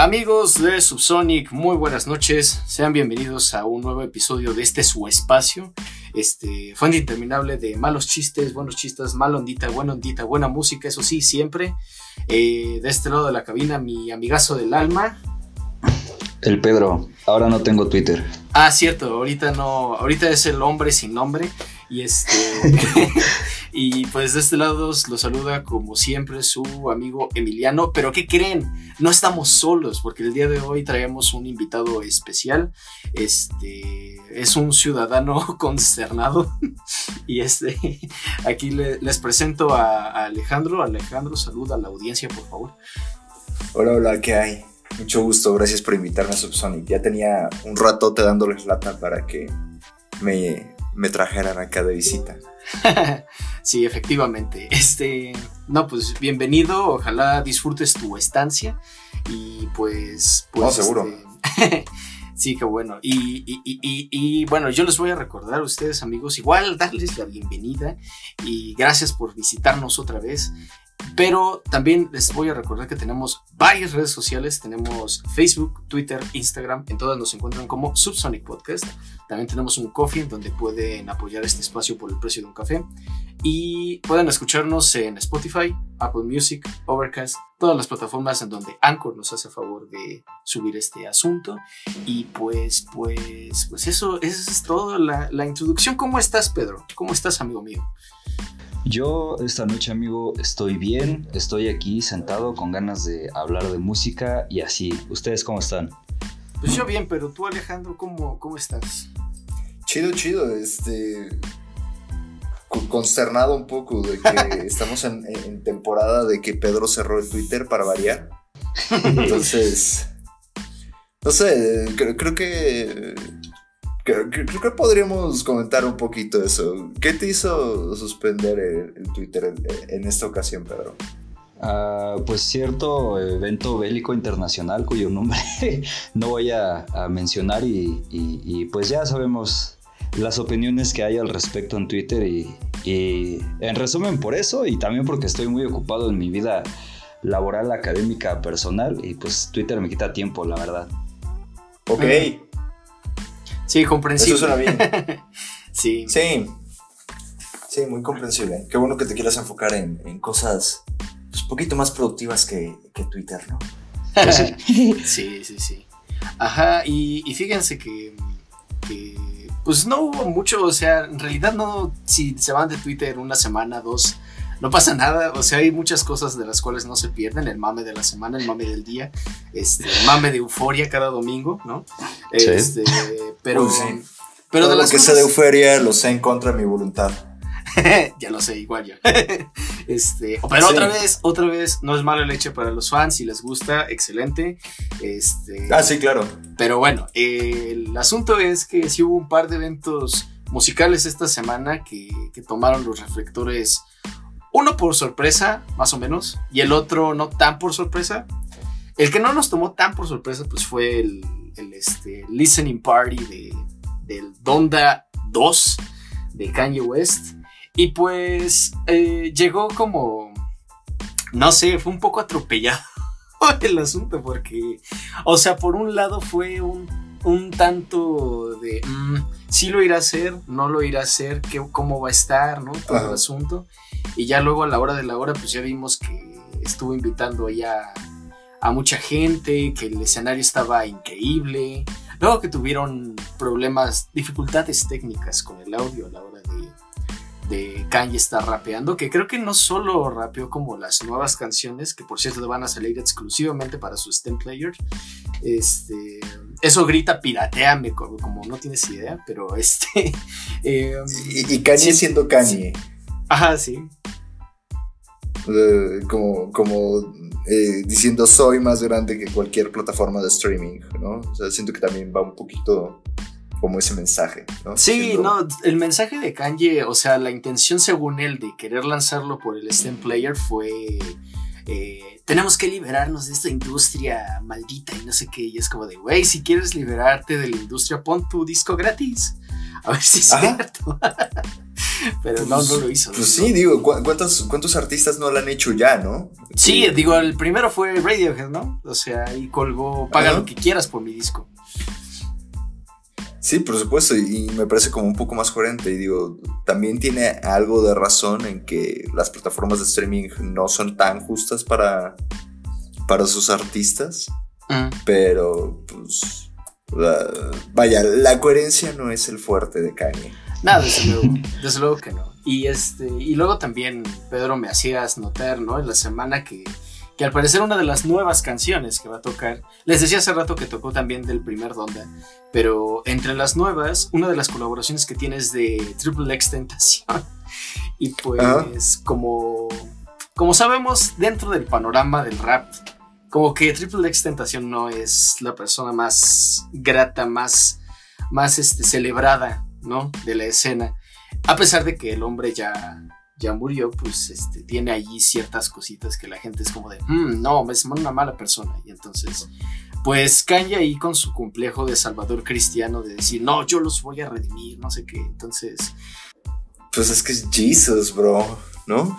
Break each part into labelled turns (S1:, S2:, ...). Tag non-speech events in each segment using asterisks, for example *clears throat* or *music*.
S1: Amigos de Subsonic, muy buenas noches. Sean bienvenidos a un nuevo episodio de este su espacio. Este, fuente interminable de malos chistes, buenos chistes, mal ondita, buena ondita, buena música, eso sí, siempre. Eh, de este lado de la cabina, mi amigazo del alma.
S2: El Pedro, ahora no tengo Twitter.
S1: Ah, cierto, ahorita no, ahorita es el hombre sin nombre. Y este. *laughs* y pues de este lado lo saluda como siempre su amigo Emiliano. Pero ¿qué creen? No estamos solos, porque el día de hoy traemos un invitado especial. Este es un ciudadano *laughs* consternado. y este aquí le- les presento a, a Alejandro. Alejandro, saluda a la audiencia, por favor.
S3: Hola, hola, ¿qué hay? Mucho gusto, gracias por invitarme a Subsonic. Ya tenía un ratote dándoles lata para que me, me trajeran acá de visita. *laughs*
S1: sí, efectivamente. Este, no, pues bienvenido. Ojalá disfrutes tu estancia y pues, pues
S3: No, seguro.
S1: este, *laughs* sí, qué bueno. Y, y- y- y- y, bueno, yo les voy a recordar a ustedes, amigos, igual darles la bienvenida y gracias por visitarnos otra vez. Pero también les voy a recordar que tenemos varias redes sociales. Tenemos Facebook, Twitter, Instagram. En todas nos encuentran como Subsonic Podcast. También tenemos un coffee donde pueden apoyar este espacio por el precio de un café. Y pueden escucharnos en Spotify, Apple Music, Overcast, todas las plataformas en donde Anchor nos hace favor de subir este asunto. Y pues, pues, pues eso, eso es todo la, la introducción. ¿Cómo estás, Pedro? ¿Cómo estás, amigo mío?
S2: Yo esta noche, amigo, estoy bien, estoy aquí sentado con ganas de hablar de música y así. ¿Ustedes cómo están?
S1: Pues yo bien, pero tú, Alejandro, ¿cómo, cómo estás?
S3: Chido, chido, este. con- Consternado un poco de que *laughs* estamos en, en temporada de que Pedro cerró el Twitter para variar. *laughs* Entonces. No sé, creo, creo que. Creo, creo- creo que podríamos comentar un poquito eso. ¿Qué te hizo suspender el, el Twitter en, en esta ocasión, Pedro?
S2: Ah, pues cierto evento bélico internacional cuyo nombre *laughs* no voy a, a mencionar y, y- y, pues ya sabemos las opiniones que hay al respecto en Twitter y, y en resumen por eso y también porque estoy muy ocupado en mi vida laboral, académica, personal y pues Twitter me quita tiempo, la verdad.
S3: Ok,
S1: Sí, comprensible.
S3: eso suena bien. *laughs*
S1: Sí.
S3: Sí. Sí, muy comprensible. Qué bueno que te quieras enfocar en, en cosas pues, poquito más productivas que, que Twitter, ¿no?
S2: Pues *laughs* sí.
S1: Sí, sí, sí. Ajá, y, y fíjense que, que, pues no hubo mucho, o sea, en realidad no, si se van de Twitter una semana, dos, no pasa nada, o sea, hay muchas cosas de las cuales no se pierden, el mame de la semana, el mame del día, este, el mame de euforia cada domingo, ¿no?
S2: Sí.
S1: Este, pero,
S3: Uy, sí.
S1: pero
S3: Todo
S1: de
S3: lo que
S1: cosas,
S3: sea de euforia lo sé en contra de mi voluntad. *laughs*
S1: ya lo sé, igual yo. *laughs* este, pero
S3: Sí.
S1: otra vez, otra vez, no es mala leche para los fans, si les gusta, excelente. Este,
S3: Ah, sí, claro.
S1: Pero bueno, eh, el asunto es que sí hubo un par de eventos musicales esta semana que, que tomaron los reflectores, uno por sorpresa, más o menos, y el otro no tan por sorpresa. El que no nos tomó tan por sorpresa, pues fue el, el, este, listening party de, del Donda 2 de Kanye West. Y pues eh, llegó como, no sé, fue un poco atropellado *laughs* el asunto porque o sea, por un lado fue un, un tanto de mm, sí lo irá a hacer, no lo irá a hacer, qué, cómo va a estar, ¿no? Todo el asunto. Y ya luego a la hora de la hora, pues ya vimos que estuvo invitando ya a mucha gente, que el escenario estaba increíble. Luego que tuvieron problemas, dificultades técnicas con el audio a la hora de, Kanye estar rapeando, que creo que no solo rapeó como las nuevas canciones, que por cierto van a salir exclusivamente para su STEM Player. Este, eso grita pirateame, como, como no tienes idea, pero *laughs* este. eh,
S3: Y, y Kanye
S1: Sí.
S3: siendo Kanye.
S1: ajá, sí.
S3: eh, como, como eh, diciendo soy más grande que cualquier plataforma de streaming, ¿no? O sea, siento que también va un poquito como ese mensaje, ¿no?
S1: Sí, no, el mensaje de Kanye, o sea, la intención según él de querer lanzarlo por el STEM Player fue, eh, tenemos que liberarnos de esta industria maldita y no sé qué, y es como de, güey, si quieres liberarte de la industria, pon tu disco gratis. *laughs* A ver si es
S3: Ajá.
S1: cierto. *laughs* Pero no, no lo hizo.
S3: Pues
S1: ¿no?
S3: sí, digo, ¿cu- ¿cuántos, ¿cuántos artistas no lo han hecho ya, no?
S1: Sí, digo, el primero fue Radiohead, ¿no? O sea, ahí colgó, paga
S3: Ajá.
S1: lo que quieras por mi disco.
S3: Sí, por supuesto, y, me parece como un poco más coherente. Y digo, también tiene algo de razón en que las plataformas de streaming no son tan justas para, para sus artistas,
S1: Mm.
S3: pero pues. la- vaya, la coherencia no es el fuerte de Kanye.
S1: Nada, desde luego, desde luego que no. Y este, y luego también, Pedro, me hacías notar, ¿no? En la semana que, que al parecer una de las nuevas canciones que va a tocar, les decía hace rato que tocó también del primer Donda, pero entre las nuevas, una de las colaboraciones que tiene es de Triple X Tentación. *laughs* Y pues, como, como sabemos, dentro del panorama del rap, como que Triple X Tentación no es la persona más grata, más, más este, celebrada, ¿no? De la escena. A pesar de que el hombre ya, ya murió, pues este, tiene allí ciertas cositas que la gente es como de, "Mm, no, es una mala persona. Y entonces, pues Kanye ahí con su complejo de salvador cristiano de decir, no, yo los voy a redimir, no sé qué. Entonces,
S3: Pues es que es Jesus, bro, ¿no?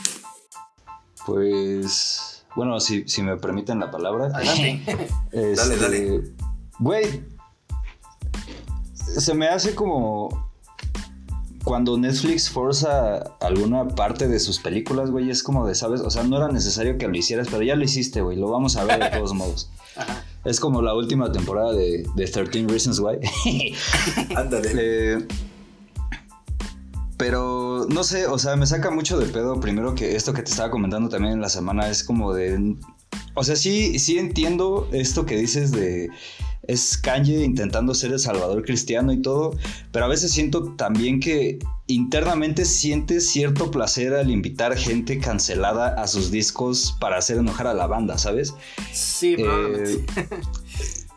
S2: Pues, bueno, si, si me permiten la palabra.
S1: adelante. *laughs*
S2: Este,
S3: Dale, dale.
S2: Güey, se me hace como cuando Netflix forza alguna parte de sus películas, güey, es como de, ¿sabes? O sea, no era necesario que lo hicieras, pero ya lo hiciste, güey, lo vamos a ver de todos *laughs* modos.
S1: Ajá.
S2: Es como la última temporada de, de 13 Reasons Why. *laughs*
S3: Ándale.
S2: Eh, pero no sé, o sea, me saca mucho de pedo. Primero que esto que te estaba comentando también en la semana es como de. O sea, sí, sí entiendo esto que dices de. Es Kanye intentando ser el salvador cristiano y todo, pero a veces siento también que internamente siente cierto placer al invitar gente cancelada a sus discos para hacer enojar a la banda, ¿sabes?
S1: Sí, probablemente.
S2: Eh,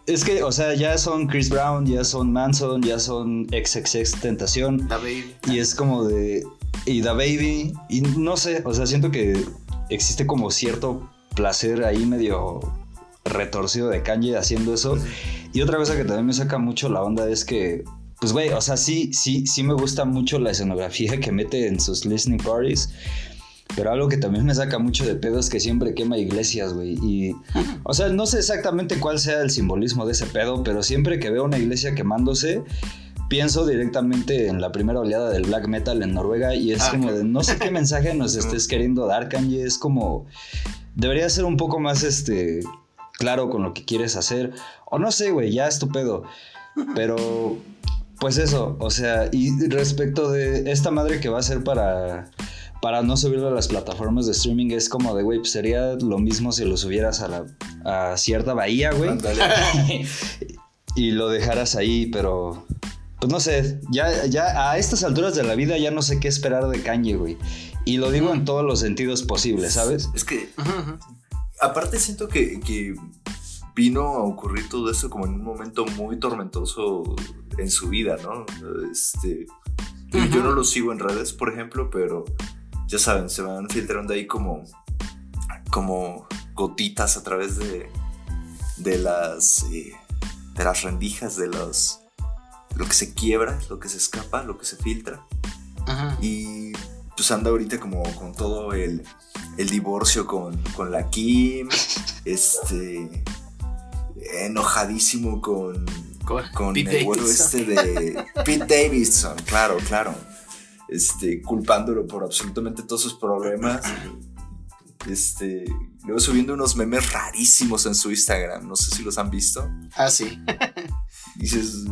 S2: es que, o sea, ya son Chris Brown, ya son Manson, ya son XXX Tentación.
S1: Da Baby.
S2: Y es como de. Y The Baby. Y no sé, o sea, siento que existe como cierto placer ahí medio retorcido de Kanye haciendo eso. Y otra cosa que también me saca mucho la onda es que. Pues, güey, o sea, sí, sí, sí me gusta mucho la escenografía que mete en sus listening parties. Pero algo que también me saca mucho de pedo es que siempre quema iglesias, güey. Y, o sea, no sé exactamente cuál sea el simbolismo de ese pedo, pero siempre que veo una iglesia quemándose, pienso directamente en la primera oleada del black metal en Noruega y es
S1: Ah,
S2: como de no sé qué *laughs* mensaje nos estés queriendo dar, Kanye. Es como, debería ser un poco más, este, claro con lo que quieres hacer. O no sé, güey, ya es tu pedo. Pero, pues eso, o sea, y respecto de esta madre que va a ser para para no subirlo a las plataformas de streaming es como de, güey, pues sería lo mismo si lo subieras a, la, a cierta bahía, güey. *laughs* Y lo dejaras ahí, pero... Pues no sé, ya, ya a estas alturas de la vida ya no sé qué esperar de Kanye, güey. Y lo digo en todos los sentidos posibles, ¿sabes?
S3: Es que. Aparte siento que, que vino a ocurrir todo esto como en un momento muy tormentoso en su vida, ¿no? Este, yo, yo no lo sigo en redes, por ejemplo, pero ya saben, se van filtrando ahí como, como gotitas a través de, de las eh, de las rendijas de los lo que se quiebra, lo que se escapa, lo que se filtra. Y pues anda ahorita como con todo el, el divorcio con, con la Kim, *laughs* este, enojadísimo con,
S1: Con,
S3: con
S1: Pete
S3: el
S1: Davidson.
S3: este de Pete Davidson, claro, claro. Este, culpándolo por absolutamente todos sus problemas. Este, luego subiendo unos memes rarísimos en su Instagram, no sé si los han visto.
S1: Ah, sí.
S3: Dices,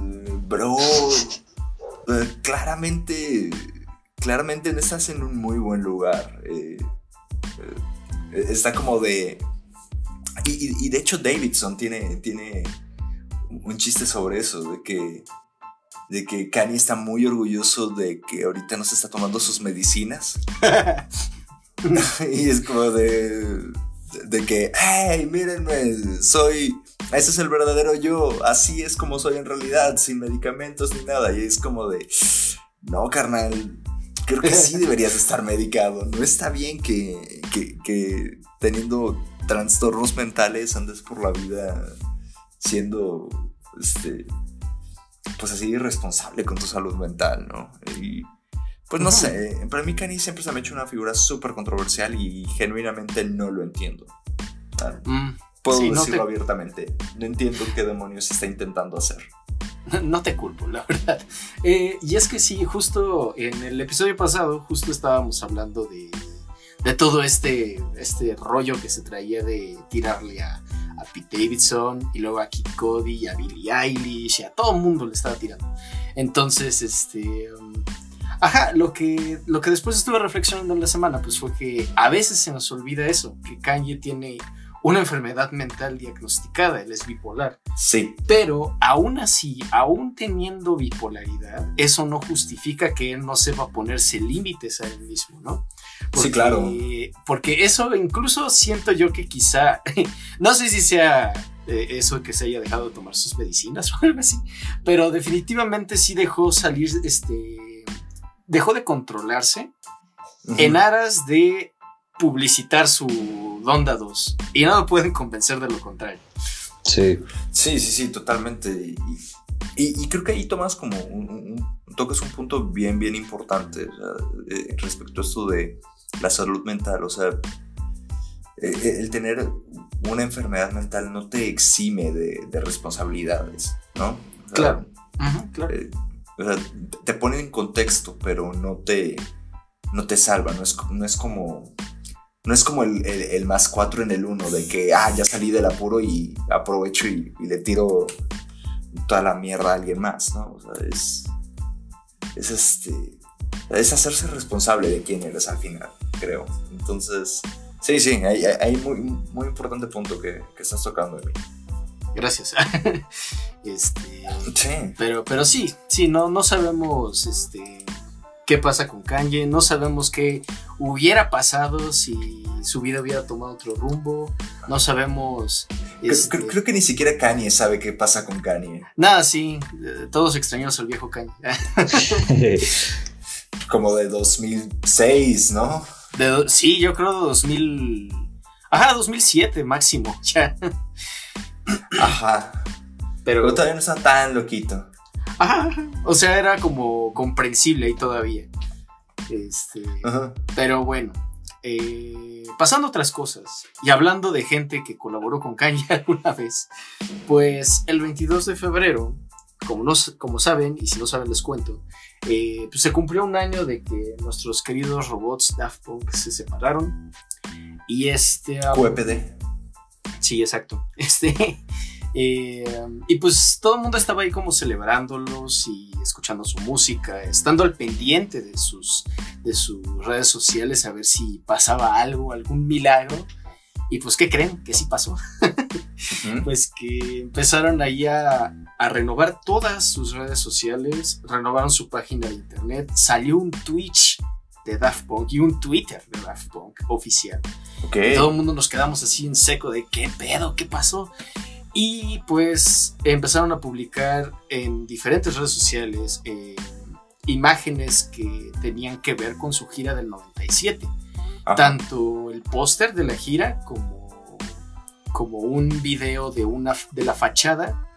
S3: bro, eh, claramente, claramente no estás en un muy buen lugar. eh, está como de... Y, y- y de hecho Davidson tiene, tiene un chiste sobre eso, de que, de que Kanye está muy orgulloso de que ahorita no se está tomando sus medicinas. *laughs* y es como de... de que, hey, mírenme, soy, ese es el verdadero yo, así es como soy en realidad, sin medicamentos ni nada. Y es como de, no, carnal, creo que sí *laughs* deberías estar medicado. No está bien que, que, que teniendo trastornos mentales andes por la vida siendo, este, pues así irresponsable con tu salud mental, ¿no? Y pues no sé, para mí Kanye siempre se me ha hecho una figura súper controversial y genuinamente no lo entiendo.
S1: Mm,
S3: Puedo
S1: sí, no
S3: decirlo
S1: te-
S3: abiertamente, no entiendo qué demonios está intentando hacer. *laughs*
S1: No te culpo, la verdad. Eh, y es que sí, justo en el episodio pasado, justo estábamos hablando de, de todo este, este rollo que se traía de tirarle a, a Pete Davidson y luego a Kid Cody y a Billie Eilish y a todo el mundo le estaba tirando. Entonces, este... um, Ajá, lo que, lo que después estuve reflexionando en la semana, pues fue que a veces se nos olvida eso, que Kanye tiene una enfermedad mental diagnosticada, él es bipolar.
S3: Sí,
S1: Pero aún así, aún teniendo bipolaridad, eso no justifica que él no sepa ponerse límites a él mismo, ¿no?
S3: Sí, claro.
S1: Porque eso incluso siento yo que quizá, *laughs* no sé si sea eh, eso que se haya dejado de tomar sus medicinas *laughs* o algo así, pero definitivamente sí dejó salir, este, dejó de controlarse en aras de publicitar su Donda 2 y no me pueden convencer de lo contrario.
S2: Sí.
S3: Sí, sí, sí, totalmente. Y, y- y creo que ahí tomas como un, un- un- tocas un punto bien, bien importante o sea, eh, respecto a esto de la salud mental. O sea, eh, eh, el tener una enfermedad mental no te exime de, de responsabilidades, ¿no? O sea,
S1: Claro. claro.
S3: eh, o sea, te pone en contexto, pero no te, no te salva. No es, no es como. No es como el, el- el más cuatro en el uno, de que, ah, ya salí del apuro y aprovecho y, y le tiro toda la mierda a alguien más, ¿no? O sea, es. Es este. Es hacerse responsable de quién eres al final, creo. Entonces, sí, sí, hay, hay- muy, muy importante punto que, que estás tocando de mí.
S1: Gracias. *laughs* este,
S3: Sí.
S1: pero, pero sí, sí, no, no sabemos este, qué pasa con Kanye, no sabemos qué hubiera pasado si su vida hubiera tomado otro rumbo, no sabemos...
S3: Creo,
S1: este,
S3: creo- creo que ni siquiera Kanye sabe qué pasa con Kanye.
S1: Nada, sí, eh, todos extrañamos al viejo Kanye. *laughs*
S3: como de 2006, ¿no?
S1: De sí, yo creo 2000... Ajá, 2007 máximo, *laughs* ya.
S3: Ajá.
S1: Pero,
S3: Pero todavía no está tan loquito.
S1: Ajá, ajá. o sea, era como comprensible ahí todavía. Este,
S3: Ajá.
S1: Pero bueno, eh, pasando a otras cosas y hablando de gente que colaboró con Kanye *laughs* alguna vez, pues el 22 de febrero, como, no, como saben, y si no saben les cuento, eh, pues se cumplió un año de que nuestros queridos robots Daft Punk se separaron. Y este... um,
S3: QEPD.
S1: Sí, exacto. *laughs* Este, eh, y pues todo el mundo estaba ahí como celebrándolos y escuchando su música, estando al pendiente de sus, de sus redes sociales a ver si pasaba algo, algún milagro. Y pues, ¿qué creen? Que sí pasó.
S3: Ujú. *laughs*
S1: Pues que empezaron ahí a, a renovar todas sus redes sociales, renovaron su página de internet, salió un Twitch de Daft Punk y un Twitter de Daft Punk oficial.
S3: Ok.
S1: Y todo el mundo nos quedamos así en seco de qué pedo, qué pasó. Y pues empezaron a publicar en diferentes redes sociales eh, imágenes que tenían que ver con su gira del 97.
S3: Ajá.
S1: Tanto el póster de la gira como, como un video de, una, de la fachada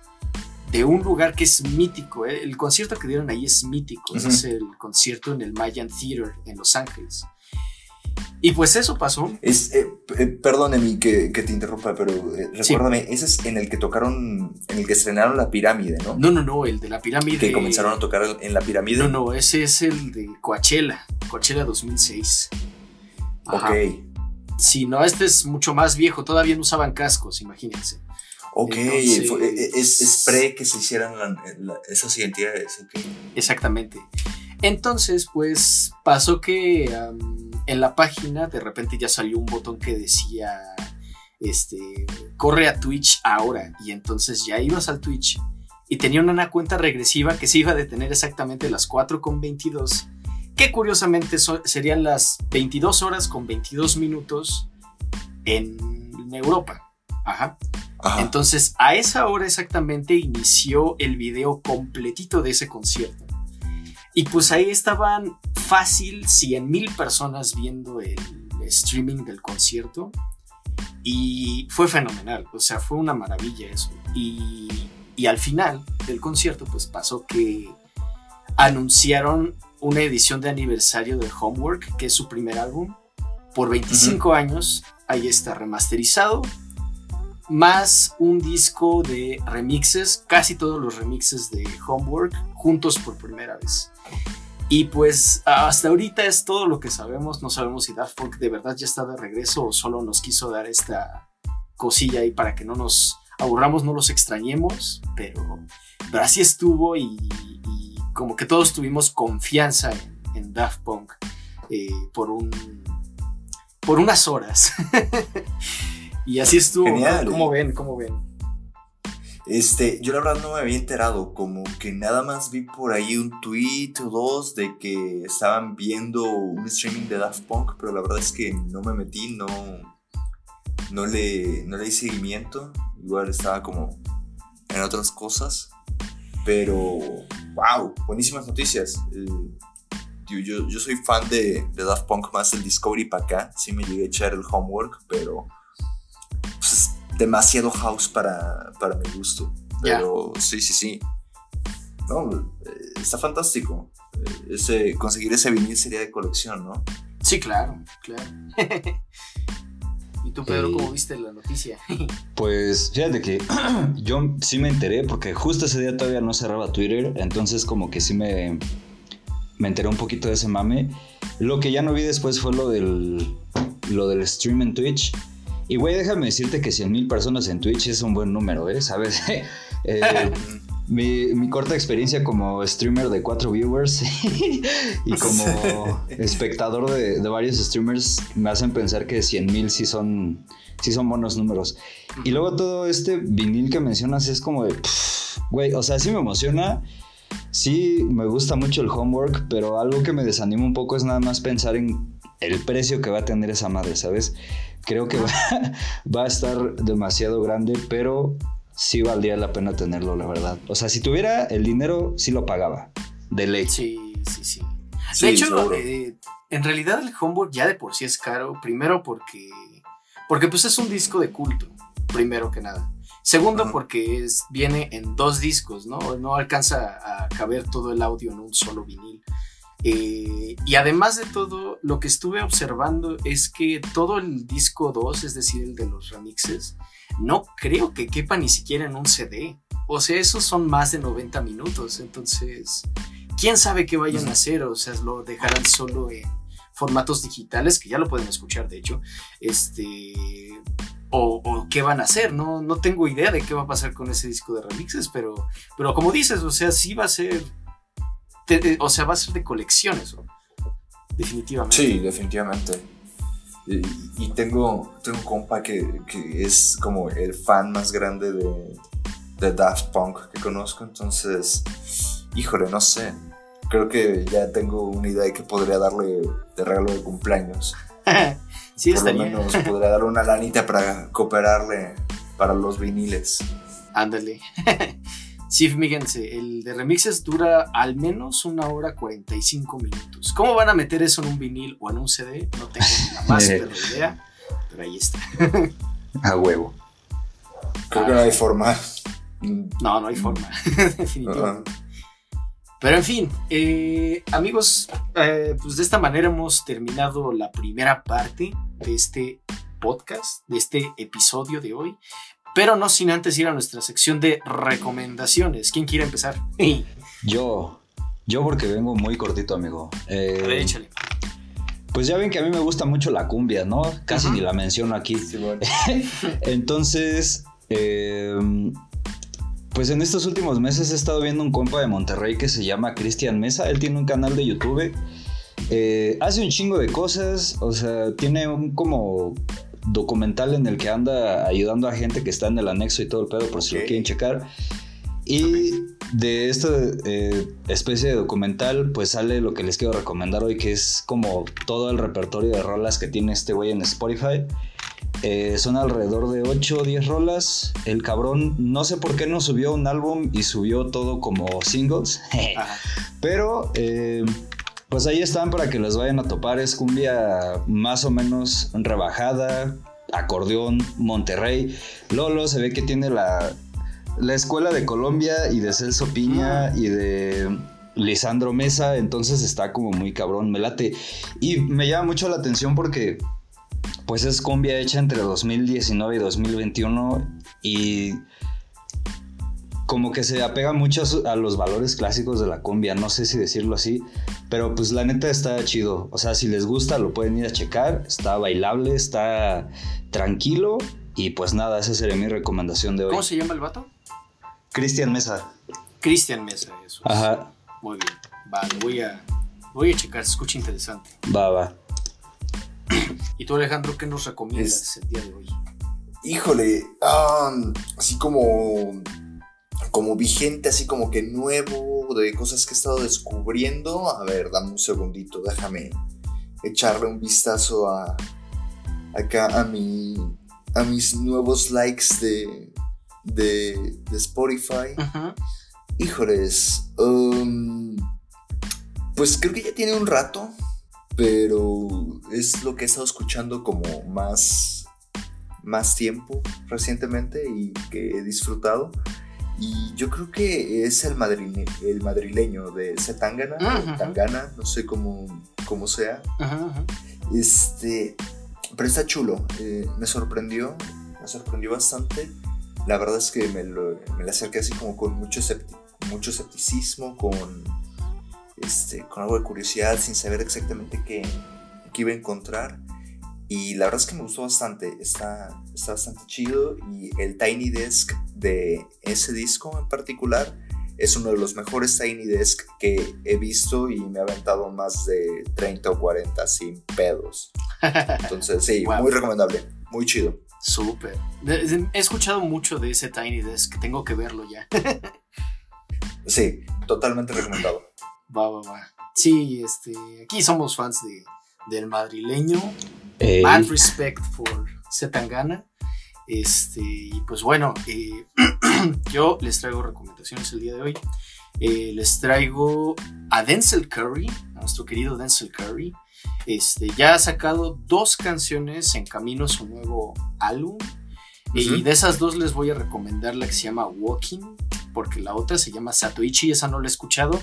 S1: de un lugar que es mítico. ¿eh? El concierto que dieron ahí es mítico. Es el concierto en el Mayan Theater en Los Ángeles. Y pues eso pasó.
S3: Es, eh, eh, perdóneme que, que te interrumpa, pero eh,
S1: Sí.
S3: recuérdame, ese es en el que tocaron, en el que estrenaron la pirámide, ¿no?
S1: No, no, no, el de la pirámide.
S3: Que comenzaron a tocar en la pirámide.
S1: No, no, ese es el de Coachella. Coachella 2006. Ajá.
S3: Ok.
S1: Sí, no, este es mucho más viejo. Todavía no usaban cascos, imagínense.
S3: Ok,
S1: Entonces-
S3: fue- eh, es, es pre que se hicieran la- la- esas identidades. ok.
S1: Exactamente. Entonces, pues pasó que en la página de repente ya salió un botón que decía, este, corre a Twitch ahora. Y entonces ya ibas al Twitch y tenían una cuenta regresiva que se iba a detener exactamente las 4 con 22, que curiosamente so- serían las 22 horas con 22 minutos en en Europa. Ajá.
S3: Ajá.
S1: Entonces, a esa hora exactamente inició el video completito de ese concierto. Y pues ahí estaban fácil 100 mil personas viendo el streaming del concierto. Y fue fenomenal, o sea, fue una maravilla eso. Y, y al final del concierto, pues pasó que anunciaron una edición de aniversario de Homework, que es su primer álbum, por 25 años. Ahí está remasterizado, más un disco de remixes, casi todos los remixes de Homework, juntos por primera vez. Y pues hasta ahorita es todo lo que sabemos. No sabemos si Daft Punk de verdad ya está de regreso o solo nos quiso dar esta cosilla ahí para que no nos aburramos, no los extrañemos. Pero, pero así estuvo y, como que todos tuvimos confianza en, en Daft Punk eh, por un por unas horas. *laughs* y así estuvo.
S3: Genial.
S1: ¿Cómo ven? ¿Cómo ven?
S3: Este, yo la verdad no me había enterado, como que nada más vi por ahí un tweet o dos de que estaban viendo un streaming de Daft Punk, pero la verdad es que no me metí, no, no, le, no le di seguimiento, igual estaba como en otras cosas, pero wow, buenísimas noticias. Eh, yo, yo, yo soy fan de, de Daft Punk más el Discovery para acá, sí me llegué a echar el homework, pero demasiado house para, para mi gusto. Pero sí, sí, sí. No, eh, está fantástico. Ese, conseguir ese vinil sería de colección, ¿no?
S1: Sí, claro, claro. *laughs* ¿Y tú, Pedro,
S2: Eh,
S1: cómo viste la noticia? *laughs*
S2: Pues fíjate que *clears throat* yo sí me enteré porque justo ese día todavía no cerraba Twitter, entonces como que sí me, me enteré un poquito de ese mame. Lo que ya no vi después fue lo del, lo del stream en Twitch. Y güey, déjame decirte que 100 mil personas en Twitch es un buen número, ¿eh? ¿Sabes? *laughs* Eh, *laughs* mi, mi corta experiencia como streamer de cuatro viewers *laughs* y como espectador de, de varios streamers me hacen pensar que 100 mil sí son, sí son buenos números. Y luego todo este vinil que mencionas es como de, güey, o sea, sí me emociona. Sí, me gusta mucho el homework, pero algo que me desanima un poco es nada más pensar en el precio que va a tener esa madre, ¿sabes? Creo que va, *laughs* va a estar demasiado grande, pero sí valdría la pena tenerlo, la verdad. O sea, si tuviera el dinero, sí lo pagaba. De ley.
S1: Sí, sí, sí.
S3: Sí,
S1: de hecho, eh, en realidad el homework ya de por sí es caro. Primero porque, porque pues es un disco de culto, primero que nada. Segundo porque es, viene en dos discos, ¿no? No alcanza a caber todo el audio en un solo vinil. Eh, y además de todo, lo que estuve observando es que todo el disco 2, es decir, el de los remixes, no creo que quepa ni siquiera en un CD. O sea, esos son más de 90 minutos. Entonces, quién sabe qué vayan a hacer. O sea, lo dejarán solo en formatos digitales, que ya lo pueden escuchar, de hecho. Este. O, o qué van a hacer, no, no tengo idea de qué va a pasar con ese disco de remixes, pero, pero como dices, o sea, sí va a ser. Te- te- o sea, va a ser de colección eso. Definitivamente.
S3: Sí, definitivamente. Y, y tengo, tengo un compa que, que es como el fan más grande de, de Daft Punk que conozco, entonces, híjole, no sé. Creo que ya tengo una idea de que podría darle de regalo de cumpleaños. *laughs*
S1: sí,
S3: Por lo
S1: estaría.
S3: menos podría darle una lanita para cooperarle para los viniles.
S1: Ándale. *laughs* Sí, fíjense, el de remixes dura al menos una hora 45 minutos. ¿Cómo van a meter eso en un vinil o en un CD? No tengo ni la más *laughs* perra idea, pero ahí está.
S2: A huevo.
S3: Creo que no hay forma. Mm,
S1: No, no hay forma, *laughs* definitivamente.
S3: ah,
S1: Pero en fin, eh, amigos, eh, pues de esta manera hemos terminado la primera parte de este podcast, de este episodio de hoy. Pero no sin antes ir a nuestra sección de recomendaciones. ¿Quién quiere empezar? *laughs*
S2: Yo, yo porque vengo muy cortito, amigo. Eh,
S1: ver, échale.
S2: pues ya ven que a mí me gusta mucho la cumbia, ¿no? Casi ni la menciono aquí.
S3: sí, bueno. *laughs*
S2: Entonces, eh, pues en estos últimos meses he estado viendo un compa de Monterrey que se llama Cristian Mesa. Él tiene un canal de YouTube. Eh, hace un chingo de cosas. O sea, tiene un como documental en el que anda ayudando a gente que está en el anexo y todo el pedo, por si lo quieren checar. Y de esta eh, especie de documental, pues sale lo que les quiero recomendar hoy, que es como todo el repertorio de rolas que tiene este güey en Spotify. Eh, son alrededor de 8 o 10 rolas. El cabrón, no sé por qué no subió un álbum y subió todo como singles. *laughs* Pero, eh, pues ahí están para que les vayan a topar. Es cumbia más o menos rebajada, acordeón, Monterrey. Lolo se ve que tiene la, la escuela de Colombia y de Celso Piña y de Lisandro Mesa. Entonces está como muy cabrón, me late. Y me llama mucho la atención porque pues es cumbia hecha entre 2019 y 2021 y como que se apega mucho a, los valores clásicos de la cumbia, no sé si decirlo así, pero pues la neta está chido, o sea, si les gusta lo pueden ir a checar, está bailable, está tranquilo y pues nada, esa sería mi recomendación de hoy.
S1: ¿Cómo se llama el vato?
S2: Cristian Mesa.
S1: Cristian Mesa, eso. es.
S2: Ajá,
S1: Muy bien. Vale, voy a, voy a checar, se escucha interesante.
S2: va, va. *clears throat*
S1: ¿Y tú, Alejandro, qué nos recomiendas
S3: Es-
S1: el día de hoy?
S3: Híjole, ah, así como, como vigente, así como que nuevo, de cosas que he estado descubriendo. A ver, dame un segundito, déjame echarle un vistazo a acá a mi a mis nuevos likes de, de, de Spotify.
S1: Ujú.
S3: Híjoles, um, pues creo que ya tiene un rato, pero es lo que he estado escuchando como más, más tiempo recientemente y que he disfrutado. Y yo creo que es el, madrile- el madrileño de Zetangana, o Tangana, no sé cómo, cómo sea. Este, pero está chulo. eh, me sorprendió, me sorprendió bastante. La verdad es que me lo, me lo acerqué así como con mucho, escepti- mucho escepticismo, con, este, con algo de curiosidad, sin saber exactamente qué, qué iba a encontrar. Y la verdad es que me gustó bastante, está, está bastante chido. Y el Tiny Desk de ese disco en particular es uno de los mejores Tiny Desk que he visto y me ha aventado más de 30 o 40 sin pedos. Entonces, sí, *laughs*
S1: Wow.
S3: muy recomendable, muy chido.
S1: Súper. He escuchado mucho de ese Tiny Desk, tengo que verlo ya. *laughs*
S3: Sí, totalmente recomendado.
S1: Va, va, va. Sí, este, aquí somos fans de, del madrileño.
S2: Ey,
S1: Mad respect for Zetangana. Este, y pues bueno, eh, *clears throat* yo les traigo recomendaciones el día de hoy. Eh, les traigo a Denzel Curry, a nuestro querido Denzel Curry. Este, ya ha sacado dos canciones en camino a su nuevo álbum. Y de esas dos les voy a recomendar la que se llama Walking, porque la otra se llama Satoichi, esa no la he escuchado.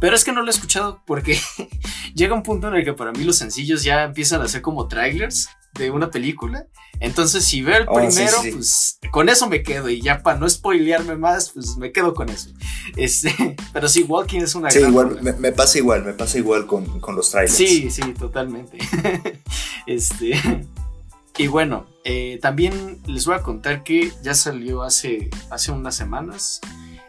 S1: Pero es que no la he escuchado porque *laughs* llega un punto en el que para mí los sencillos ya empiezan a ser como trailers de una película. Entonces, si veo el
S3: Oh,
S1: primero,
S3: sí, sí.
S1: pues con eso me quedo. Y ya para no spoilearme más, pues me quedo con eso. Este, *laughs* pero sí, Walking es una
S3: Sí,
S1: gran
S3: igual, me pasa igual, me pasa igual con, con los trailers.
S1: Sí, sí, totalmente. *laughs* este. Y bueno, eh, también les voy a contar que ya salió hace, hace unas semanas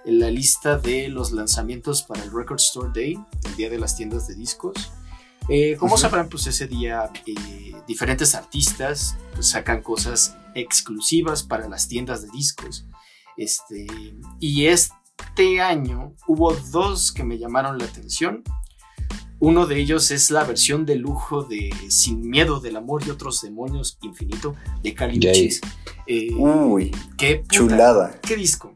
S1: en la lista de los lanzamientos para el Record Store Day, el día de las tiendas de discos. Eh, como sabrán, pues ese día eh, diferentes artistas pues, sacan cosas exclusivas para las tiendas de discos. Este, y este año hubo dos que me llamaron la atención. Uno de ellos es la versión de lujo de Sin Miedo del Amor y otros demonios infinito de Cali. Eh,
S3: Uy,
S1: qué puta,
S3: chulada.
S1: ¿Qué disco?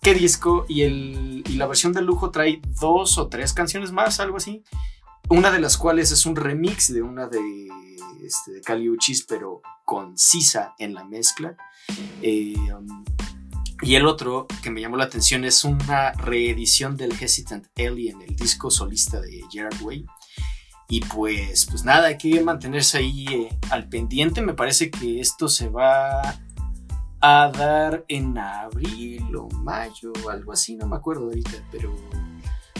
S1: ¿Qué disco? Y, el, y la versión de lujo trae dos o tres canciones más, algo así. Una de las cuales es un remix de una de, este, de pero con Sisa en la mezcla. Eh, um, y el otro que me llamó la atención es una reedición del Hesitant Alien, el disco solista de Gerard Way. Y pues, pues nada, hay que mantenerse ahí eh, al pendiente. Me parece que esto se va a dar en abril o mayo, algo así, no me acuerdo ahorita, pero,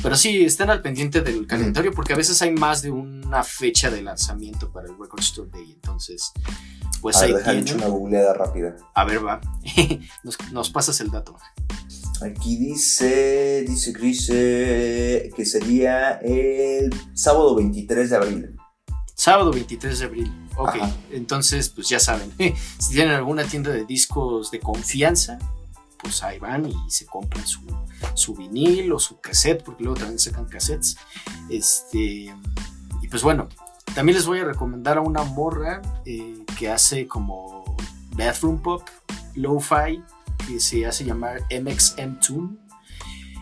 S1: pero sí, estén al pendiente del calendario porque a veces hay más de una fecha de lanzamiento para el Record Store Day. Entonces, pues
S3: a
S1: ahí
S3: ver,
S1: tienen.
S3: una googleada rápida.
S1: A ver, va. *laughs* nos, nos pasas el dato.
S3: Aquí dice, dice dice que sería el sábado 23 de abril.
S1: Sábado 23 de abril. Ok,
S3: Ajá.
S1: entonces, pues ya saben. *laughs* si tienen alguna tienda de discos de confianza, pues ahí van y se compran su, su vinil o su cassette, porque luego también sacan cassettes. Este, y pues bueno, también les voy a recomendar a una morra eh, que hace como bathroom pop, lo-fi, que se hace llamar MXM Tune.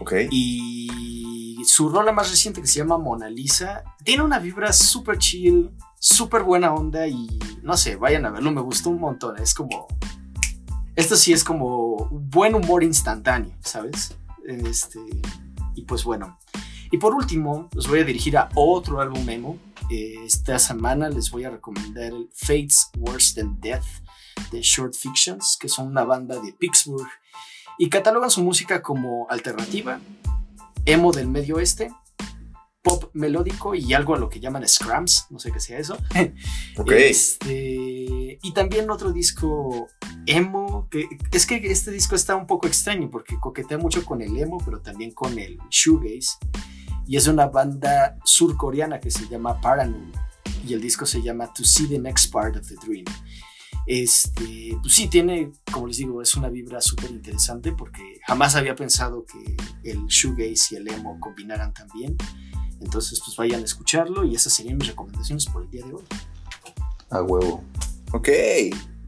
S3: Ok.
S1: Y su rola más reciente que se llama Mona Lisa tiene una vibra súper chill, súper buena onda y no sé, vayan a verlo, me gustó un montón. Es como. Esto sí es como buen humor instantáneo, ¿sabes? Este, y pues bueno. Y por último, los voy a dirigir a otro álbum emo. Eh, esta semana les voy a recomendar el Fates Worse Than Death de Short Fictions, que son una banda de Pittsburgh y catalogan su música como alternativa, emo del medio oeste, pop melódico y algo a lo que llaman scrams, no sé qué sea eso. *laughs*
S3: Ok.
S1: Este, y también otro disco emo, que es que este disco está un poco extraño porque coquetea mucho con el emo, pero también con el shoegaze. Y es una banda surcoreana que se llama Paranoid. Y el disco se llama To See the Next Part of the Dream. Este, pues sí, tiene, como les digo, es una vibra súper interesante porque jamás había pensado que el shoegaze y el emo combinaran tan bien. Entonces, pues vayan a escucharlo y esas serían mis recomendaciones por el día de hoy.
S2: A huevo.
S3: Ok.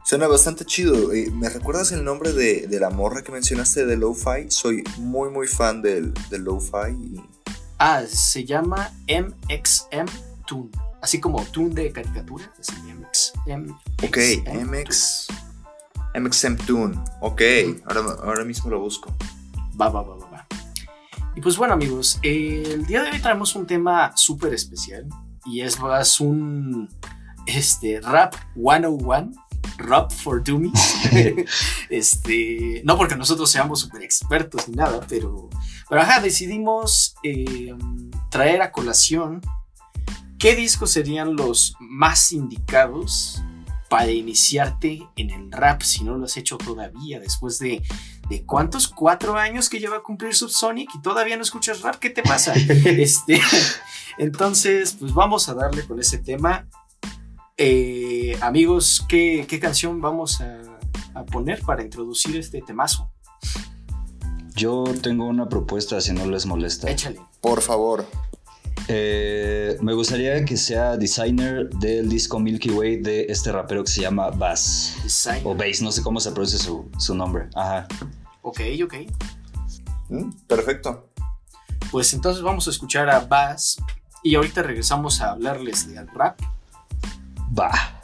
S3: Suena bastante chido. Eh, ¿Me recuerdas el nombre de, de la morra que mencionaste de Lo-Fi? Soy muy, muy fan del, del Lo-Fi. y-
S1: Ah, se llama MXM Toon. Así como Toon de caricatura. Así MXM.
S3: Ok, MX. MXM Tune. Ok, ahora, ahora mismo lo busco.
S1: Va, va, va, va. Y pues bueno, amigos, el día de hoy traemos un tema súper especial. Y es más un este, rap 101. Rap for Dummies. *laughs* *laughs* este, no porque nosotros seamos súper expertos ni nada, pero, pero ajá, decidimos eh, traer a colación qué discos serían los más indicados para iniciarte en el rap si no lo has hecho todavía después de, de cuántos cuatro años que lleva a cumplir Subsonic y todavía no escuchas rap qué te pasa *laughs* este entonces pues vamos a darle con ese tema. Eh, amigos ¿qué, qué canción vamos a, a poner para introducir este temazo
S2: Yo tengo una propuesta si no les molesta.
S1: échale.
S3: Por favor.
S2: Eh, me gustaría que sea designer del disco Milky Way de este rapero que se llama Bass.
S1: Design.
S2: O Bass, no sé cómo se pronuncia su, su nombre. Ajá.
S1: ok ok
S3: Mm, Perfecto.
S1: pues entonces vamos a escuchar a Bass y ahorita regresamos a hablarles del rap
S2: Va.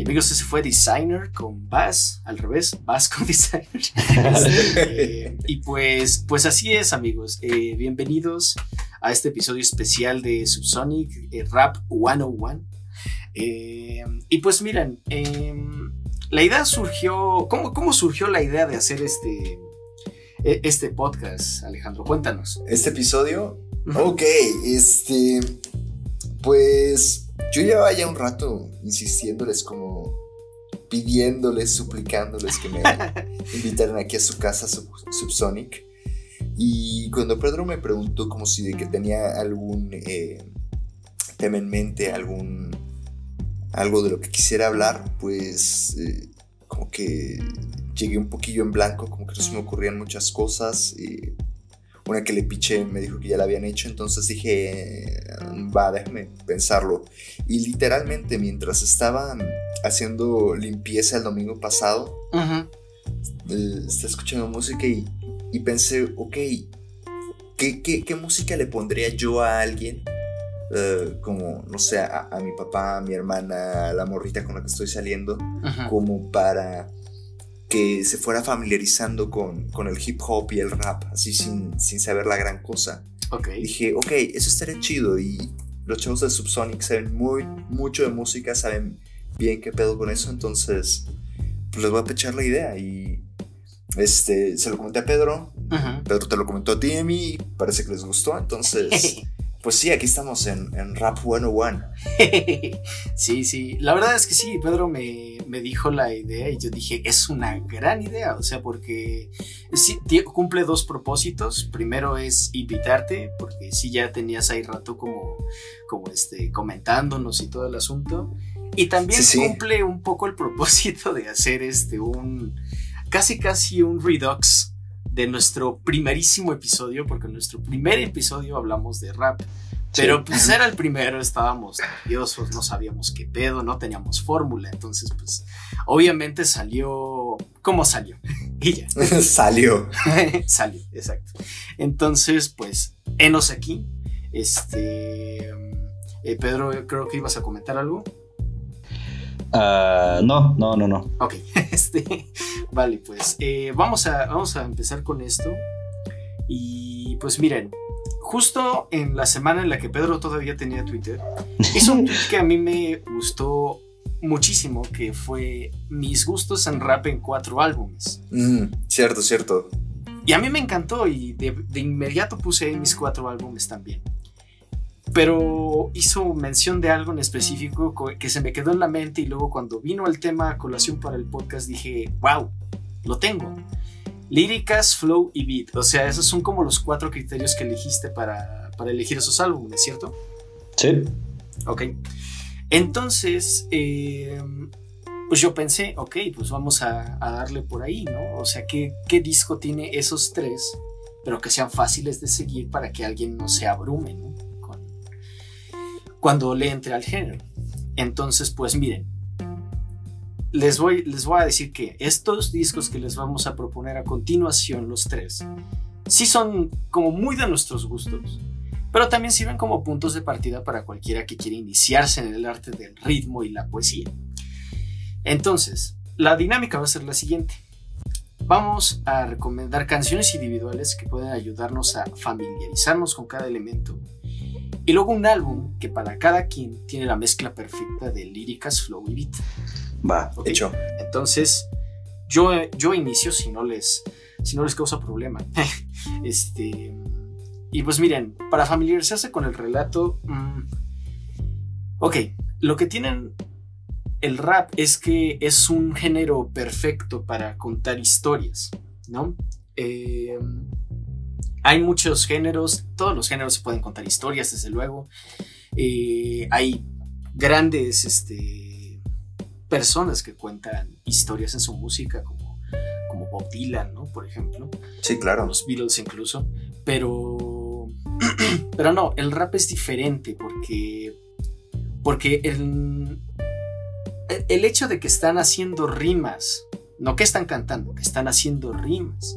S1: Y amigos, ese fue Designer con Bass, al revés, Bass con *laughs* Designer. *laughs* Este, y pues, pues así es, amigos. Eh, bienvenidos a este episodio especial de Subsonic eh, Rap 101. Eh, y pues miren, eh, la idea surgió. ¿cómo, ¿Cómo surgió la idea de hacer este, e- este podcast, Alejandro? Cuéntanos.
S3: Este episodio. Ok, este. Pues. Yo llevaba ya un rato insistiéndoles, como. Pidiéndoles, suplicándoles que me *laughs* invitaran aquí a su casa, Sub- Subsonic. Y cuando Pedro me preguntó, como si de que tenía algún eh, tema en mente, algún. algo de lo que quisiera hablar, pues. eh, como que llegué un poquillo en blanco, como que no se me ocurrían muchas cosas. Y una que le piché me dijo que ya la habían hecho, entonces dije, va, déjame pensarlo. Y literalmente mientras estaba haciendo limpieza el domingo pasado, eh, estaba escuchando música y, y pensé, ok, ¿qué, qué, qué música le pondría yo a alguien? Eh, como, no sé, a, a mi papá, a mi hermana, a la morrita con la que estoy saliendo, como para que se fuera familiarizando con, con el hip hop y el rap, así sin, sin saber la gran cosa.
S1: Ok.
S3: Dije, ok, eso estaría chido y los chavos de Subsonic saben muy, mucho de música, saben bien qué pedo con eso, entonces pues les voy a pechar la idea y este, se lo comenté a Pedro. Pedro te lo comentó a ti y a mí, parece que les gustó, entonces *laughs* pues sí, aquí estamos en, en Rap 101. *laughs*
S1: sí, sí. La verdad es que sí, Pedro me, me dijo la idea y yo dije, es una gran idea, o sea, porque sí, cumple dos propósitos. Primero es invitarte, porque sí ya tenías ahí rato como, como este, comentándonos y todo el asunto. Y también
S3: Sí, sí.
S1: cumple un poco el propósito de hacer este un casi casi un redux de nuestro primerísimo episodio, porque en nuestro primer episodio hablamos de rap. Pero pues era el primero, estábamos nerviosos, no sabíamos qué pedo, no teníamos fórmula, entonces pues obviamente salió como salió. *laughs* y ya. *laughs*
S3: Salió. *laughs*
S1: salió, exacto. Entonces pues, enos aquí. Este... eh, Pedro, creo que ibas a comentar algo.
S2: Ah, no, no, no, no.
S1: Ok, *laughs* este, vale, pues eh, vamos, a, vamos a empezar con esto. Y pues miren, justo en la semana en la que Pedro todavía tenía Twitter, *laughs* hizo un tweet que a mí me gustó muchísimo, que fue mis gustos en rap en cuatro álbumes.
S3: Mm, cierto, cierto.
S1: Y a mí me encantó y de, de inmediato puse ahí mis cuatro álbumes también. Pero hizo mención de algo en específico co- que se me quedó en la mente y luego cuando vino el tema a colación para el podcast dije, wow, lo tengo. Líricas, flow y beat. O sea, esos son como los cuatro criterios que elegiste para, para elegir esos álbumes, ¿cierto?
S2: Sí.
S1: Ok. Entonces, eh, pues yo pensé, ok, pues vamos a, a darle por ahí, ¿no? O sea, ¿qué, ¿qué disco tiene esos tres, pero que sean fáciles de seguir para que alguien no se abrume, ¿no? Cuando le entre al género. Entonces, pues miren, les voy, les voy a decir que estos discos que les vamos a proponer a continuación, los tres, sí son como muy de nuestros gustos, pero también sirven como puntos de partida para cualquiera que quiera iniciarse en el arte del ritmo y la poesía. Entonces, la dinámica va a ser la siguiente. Vamos a recomendar canciones individuales que pueden ayudarnos a familiarizarnos con cada elemento. Y luego un álbum que para cada quien tiene la mezcla perfecta de líricas, flow y beat.
S2: Va.
S3: Hecho.
S1: Entonces, yo, yo inicio si no les, si no les causa problema. *laughs* este, y pues miren, para familiarizarse con el relato, mm, ok, lo que tienen el rap es que es un género perfecto para contar historias, ¿no? Eh, hay muchos géneros, todos los géneros se pueden contar historias, desde luego. Eh, hay grandes, este, personas que cuentan historias en su música, como, como Bob Dylan, ¿no? Por ejemplo,
S3: Sí, claro.
S1: los Beatles incluso, pero, *clears throat* pero no, el rap es diferente porque, porque el, el hecho de que están haciendo rimas, no que están cantando, que están haciendo rimas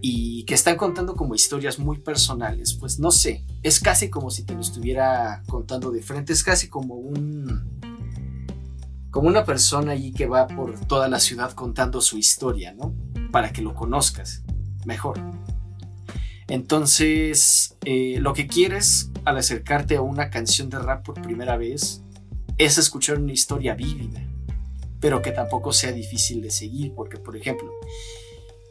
S1: Y que están contando como historias muy personales, pues no sé, es casi como si te lo estuviera contando de frente, es casi como un como una persona allí que va por toda la ciudad contando su historia, ¿no? Para que lo conozcas mejor. Entonces, eh, lo que quieres al acercarte a una canción de rap por primera vez es escuchar una historia vívida, pero que tampoco sea difícil de seguir, porque por ejemplo,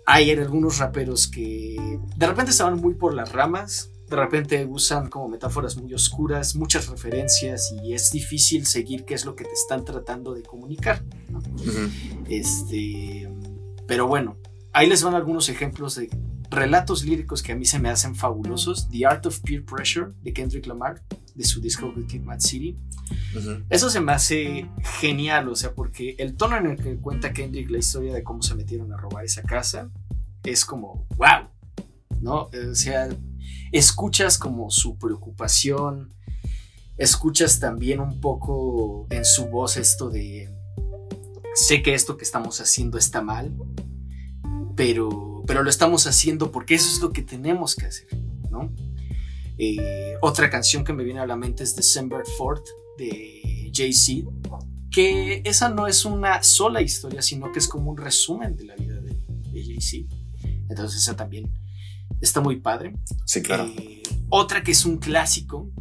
S1: hay algunos raperos que de repente estaban muy por las ramas, de repente usan como metáforas muy oscuras, muchas referencias y es difícil seguir qué es lo que te están tratando de comunicar. Este, pero bueno, ahí les van algunos ejemplos de relatos líricos que a mí se me hacen fabulosos. The Art of Peer Pressure de Kendrick Lamar, de su disco Wicked Mad City. Eso se me hace genial, o sea, porque el tono en el que cuenta Kendrick la historia de cómo se metieron a robar esa casa es como, wow, ¿no? O sea, escuchas como su preocupación, escuchas también un poco en su voz esto de, sé que esto que estamos haciendo está mal, pero, pero lo estamos haciendo porque eso es lo que tenemos que hacer, ¿no? Eh, otra canción que me viene a la mente es December 4th de Jay-Z, que esa no es una sola historia, sino que es como un resumen de la vida de, de Jay-Z. Entonces esa también está muy padre.
S3: Sí, claro.
S1: Eh, otra que es un clásico,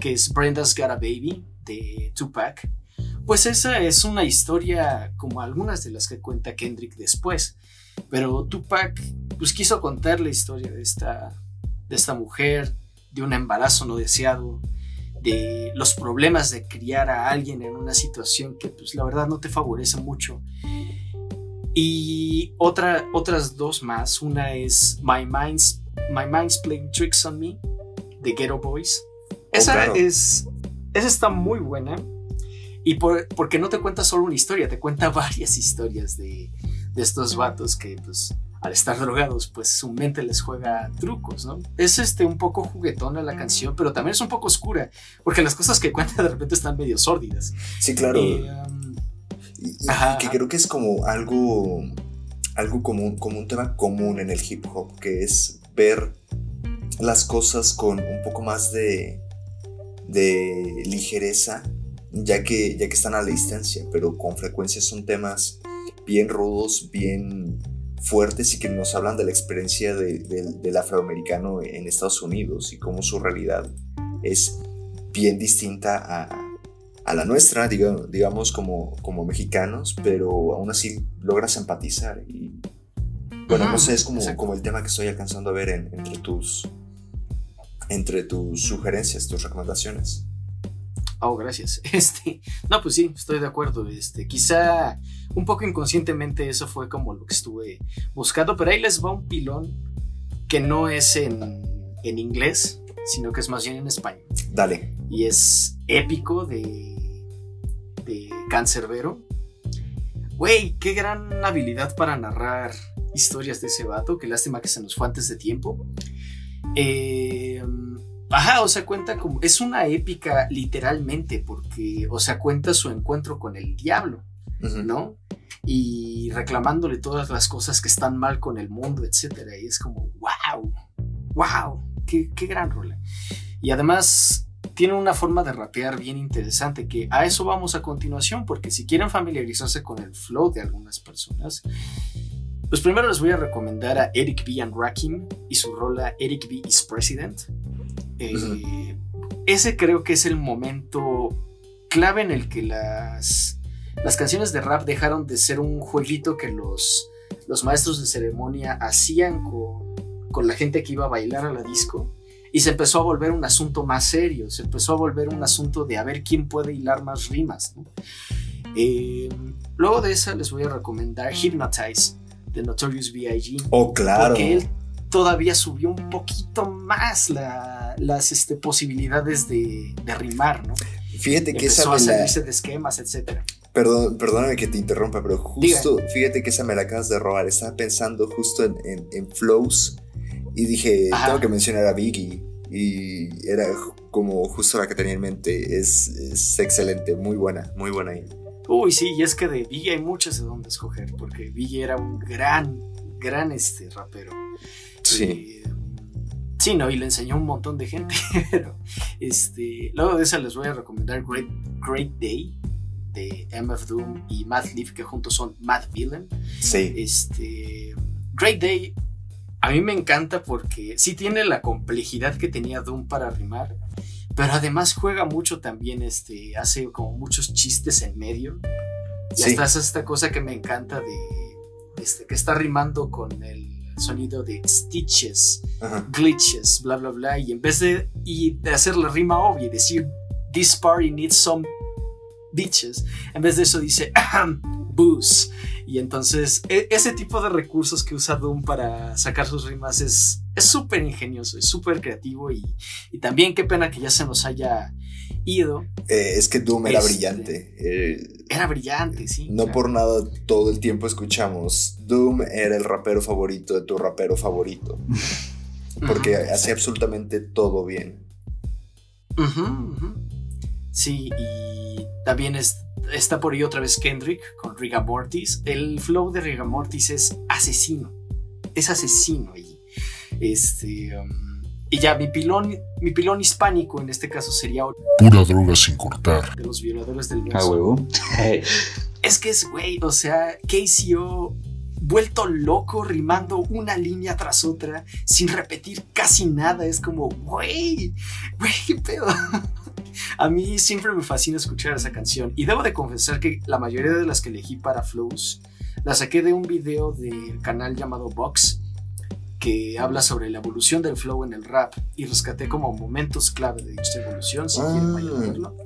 S1: que es Brenda's Got a Baby de Tupac. Pues esa es una historia como algunas de las que cuenta Kendrick después. Pero Tupac pues quiso contar la historia de esta, de esta mujer, de un embarazo no deseado, de los problemas de criar a alguien en una situación que pues la verdad no te favorece mucho. Y otra, otras dos más. Una es My Mind's, My Mind's Playing Tricks on Me de Ghetto Boys. Esa
S3: claro.
S1: es. Esa está muy buena. Y por- porque no te cuenta solo una historia, te cuenta *laughs* varias historias de, de estos vatos que, pues, al estar drogados, pues su mente les juega trucos, ¿no? Es este un poco juguetona la canción, pero también es un poco oscura, porque las cosas que cuenta de repente están medio sórdidas.
S3: Sí, claro.
S1: Y,
S3: Y,
S1: um,
S3: y- y
S1: Ajá,
S3: que
S1: ajá.
S3: creo que es como algo, algo común, como un tema común en el hip hop, que es ver las cosas con un poco más de, de ligereza, ya que, ya que están a la distancia, pero con frecuencia son temas bien rudos, bien fuertes y que nos hablan de la experiencia de- de- del afroamericano en Estados Unidos y cómo su realidad es bien distinta a, a la nuestra, diga- digamos, como, como mexicanos, pero aún así logras empatizar. Y bueno,
S1: Ujú,
S3: no sé, es como,
S1: exacto.
S3: como el tema que estoy alcanzando a ver en- entre, tus, entre tus sugerencias, tus recomendaciones.
S1: Oh, gracias. *laughs* Este, no, pues sí, estoy de acuerdo. Este, quizá un poco inconscientemente eso fue como lo que estuve buscando, pero ahí les va un pilón que no es en, en inglés, sino que es más bien en español.
S3: Dale.
S1: Y es épico de, de Cancerbero. Güey, qué gran habilidad para narrar historias de ese vato. Qué lástima que se nos fue antes de tiempo. Eh, ajá, o sea, cuenta como. Es una épica literalmente, porque, o sea, cuenta su encuentro con el diablo. ¿no? Y reclamándole todas las cosas que están mal con el mundo, etcétera. Y es como, wow, wow, qué, qué gran rola. Y además tiene una forma de rapear bien interesante, que a eso vamos a continuación, porque si quieren familiarizarse con el flow de algunas personas, pues primero les voy a recomendar a Eric B. and Rakim y su rola Eric B. is President. Eh, Ese creo que es el momento clave en el que las, las canciones de rap dejaron de ser un jueguito que los, los maestros de ceremonia hacían con, con la gente que iba a bailar a la disco y se empezó a volver un asunto más serio, se empezó a volver un asunto de a ver quién puede hilar más rimas. ¿no? Eh, luego de esa les voy a recomendar Hypnotize de Notorious B.I.G.
S3: Oh, claro.
S1: Porque él todavía subió un poquito más la- las este, posibilidades de, de rimar, ¿no?
S3: Fíjate que esa
S1: Empezó a
S3: me la,
S1: de esquemas, etcétera.
S3: Perdón, perdóname que te interrumpa, pero justo, fíjate que esa me la acabas de robar. Estaba pensando justo en, en- en flows y dije,
S1: Ajá.
S3: tengo que mencionar a Biggie. Y era como justo la que tenía en mente. Es, es excelente, muy buena, muy buena ahí.
S1: Uy, sí, y es que de Biggie hay muchas de dónde escoger, porque Biggie era un gran, gran este rapero.
S3: Sí.
S1: Sí, no, y le enseñó a un montón de gente, *laughs* pero este, luego de esa les voy a recomendar Great, Great Day de MF Doom y Mad Leaf, que juntos son Mad Villain.
S3: Sí.
S1: Este, Great Day a mí me encanta porque sí tiene la complejidad que tenía Doom para rimar, pero además juega mucho también, este, hace como muchos chistes en medio. Y
S3: Sí.
S1: hasta hace esta cosa que me encanta de, este, que está rimando con el sonido de stitches,
S3: Ajá.
S1: glitches, bla, bla, bla, y en vez de, y de hacer la rima obvia y decir, this party needs some bitches, en vez de eso dice, "Ahem, *clears throat* booze. Y entonces, e- ese tipo de recursos que usa Doom para sacar sus rimas es es súper ingenioso, es súper creativo y, y también qué pena que ya se nos haya ido.
S3: Eh, es que Doom era
S1: Este-
S3: brillante. Eh,
S1: Era brillante, sí.
S3: no
S1: claro.
S3: por nada todo el tiempo escuchamos Doom era el rapero favorito de tu rapero favorito. *laughs* Porque
S1: Ujú,
S3: hacía absolutamente todo bien.
S1: Sí, y también es- está por ahí otra vez Kendrick con Riga Mortis. El flow de Riga Mortis es asesino. Es asesino allí. Este. um, y ya, mi pilón, mi pilón hispánico en este caso sería
S4: Pura droga sin cortar.
S1: de los violadores del verso.
S2: huevo.
S1: Es que es, güey, o sea, KCO vuelto loco rimando una línea tras otra sin repetir casi nada. Es como, güey, güey, qué pedo. A mí siempre me fascina escuchar esa canción y debo de confesar que la mayoría de las que elegí para Flows la saqué de un video del canal llamado Vox que habla sobre la evolución del flow en el rap y rescaté como momentos clave de dicha evolución, si quieren
S3: Ah.
S1: vayan a verlo.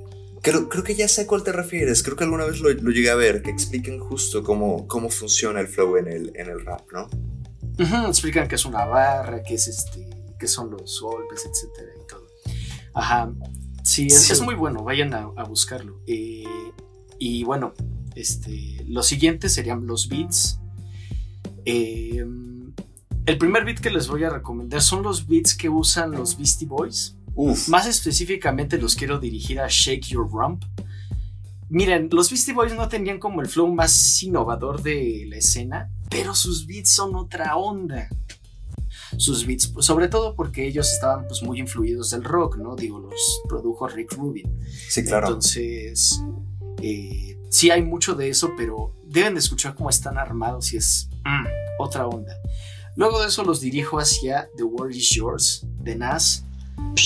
S3: Creo, creo que ya sé a cuál te refieres. Creo que alguna vez lo, lo llegué a ver, que expliquen justo cómo, cómo funciona el flow en el, en el rap, ¿no?
S1: Ujú, explican que es una barra, que es este, que son los golpes, etcétera y todo. Ajá. Sí, es,
S3: Sí.
S1: es muy bueno, vayan a, a buscarlo. Eh, y bueno, este, los siguientes serían los beats. Eh, el primer beat que les voy a recomendar son los beats que usan los Beastie Boys.
S3: Uf.
S1: Más específicamente los quiero dirigir a Shake Your Rump. Miren, los Beastie Boys no tenían como el flow más innovador de la escena, pero sus beats son otra onda. Sus beats, pues, sobre todo porque ellos estaban pues muy influidos del rock, ¿no? Digo, los produjo Rick Rubin.
S3: Sí, claro.
S1: Entonces, eh, sí hay mucho de eso, pero deben de escuchar cómo están armados y es mm, otra onda. Luego de eso los dirijo hacia The World Is Yours de Nas.